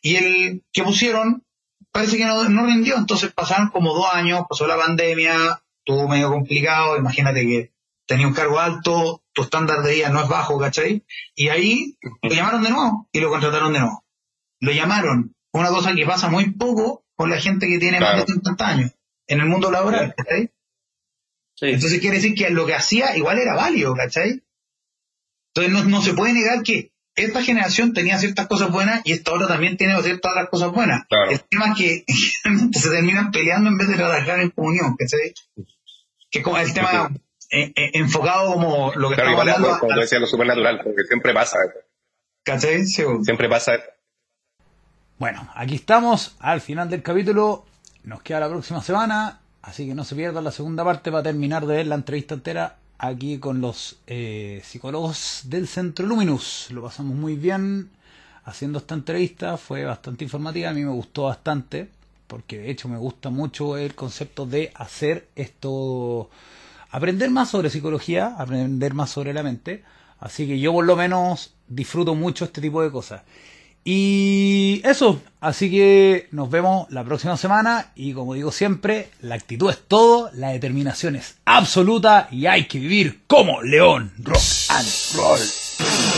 Y el que pusieron, parece que no, no rindió, entonces pasaron como dos años, pasó la pandemia, estuvo medio complicado, imagínate que tenía un cargo alto, tu estándar de vida no es bajo, ¿cachai? Y ahí lo llamaron de nuevo y lo contrataron de nuevo. Lo llamaron, una cosa que pasa muy poco, con la gente que tiene más de 50 años en el mundo laboral, ¿cachai? Entonces quiere decir que lo que hacía igual era válido, ¿cachai? Entonces no, se puede negar que esta generación tenía ciertas cosas buenas y esta otra también tiene ciertas otras cosas buenas. El tema es que se terminan peleando en vez de trabajar en comunión, ¿cachai? Que es como el tema eh, eh, enfocado como lo que claro, estamos hablando. Como decía, lo supernatural, porque siempre pasa. ¿Cachai? Siempre pasa bueno, aquí estamos al final del capítulo. Nos queda la próxima semana, así que no se pierdan la segunda parte para terminar de ver la entrevista entera aquí con los eh, psicólogos del Centro Luminus. Lo pasamos muy bien haciendo esta entrevista, fue bastante informativa, a mí me gustó bastante, porque de hecho me gusta mucho el concepto de hacer esto, aprender más sobre psicología, aprender más sobre la mente. Así que yo por lo menos disfruto mucho este tipo de cosas. Y eso, así que nos vemos la próxima semana y como digo siempre, la actitud es todo, la determinación es absoluta y hay que vivir como león rock and roll.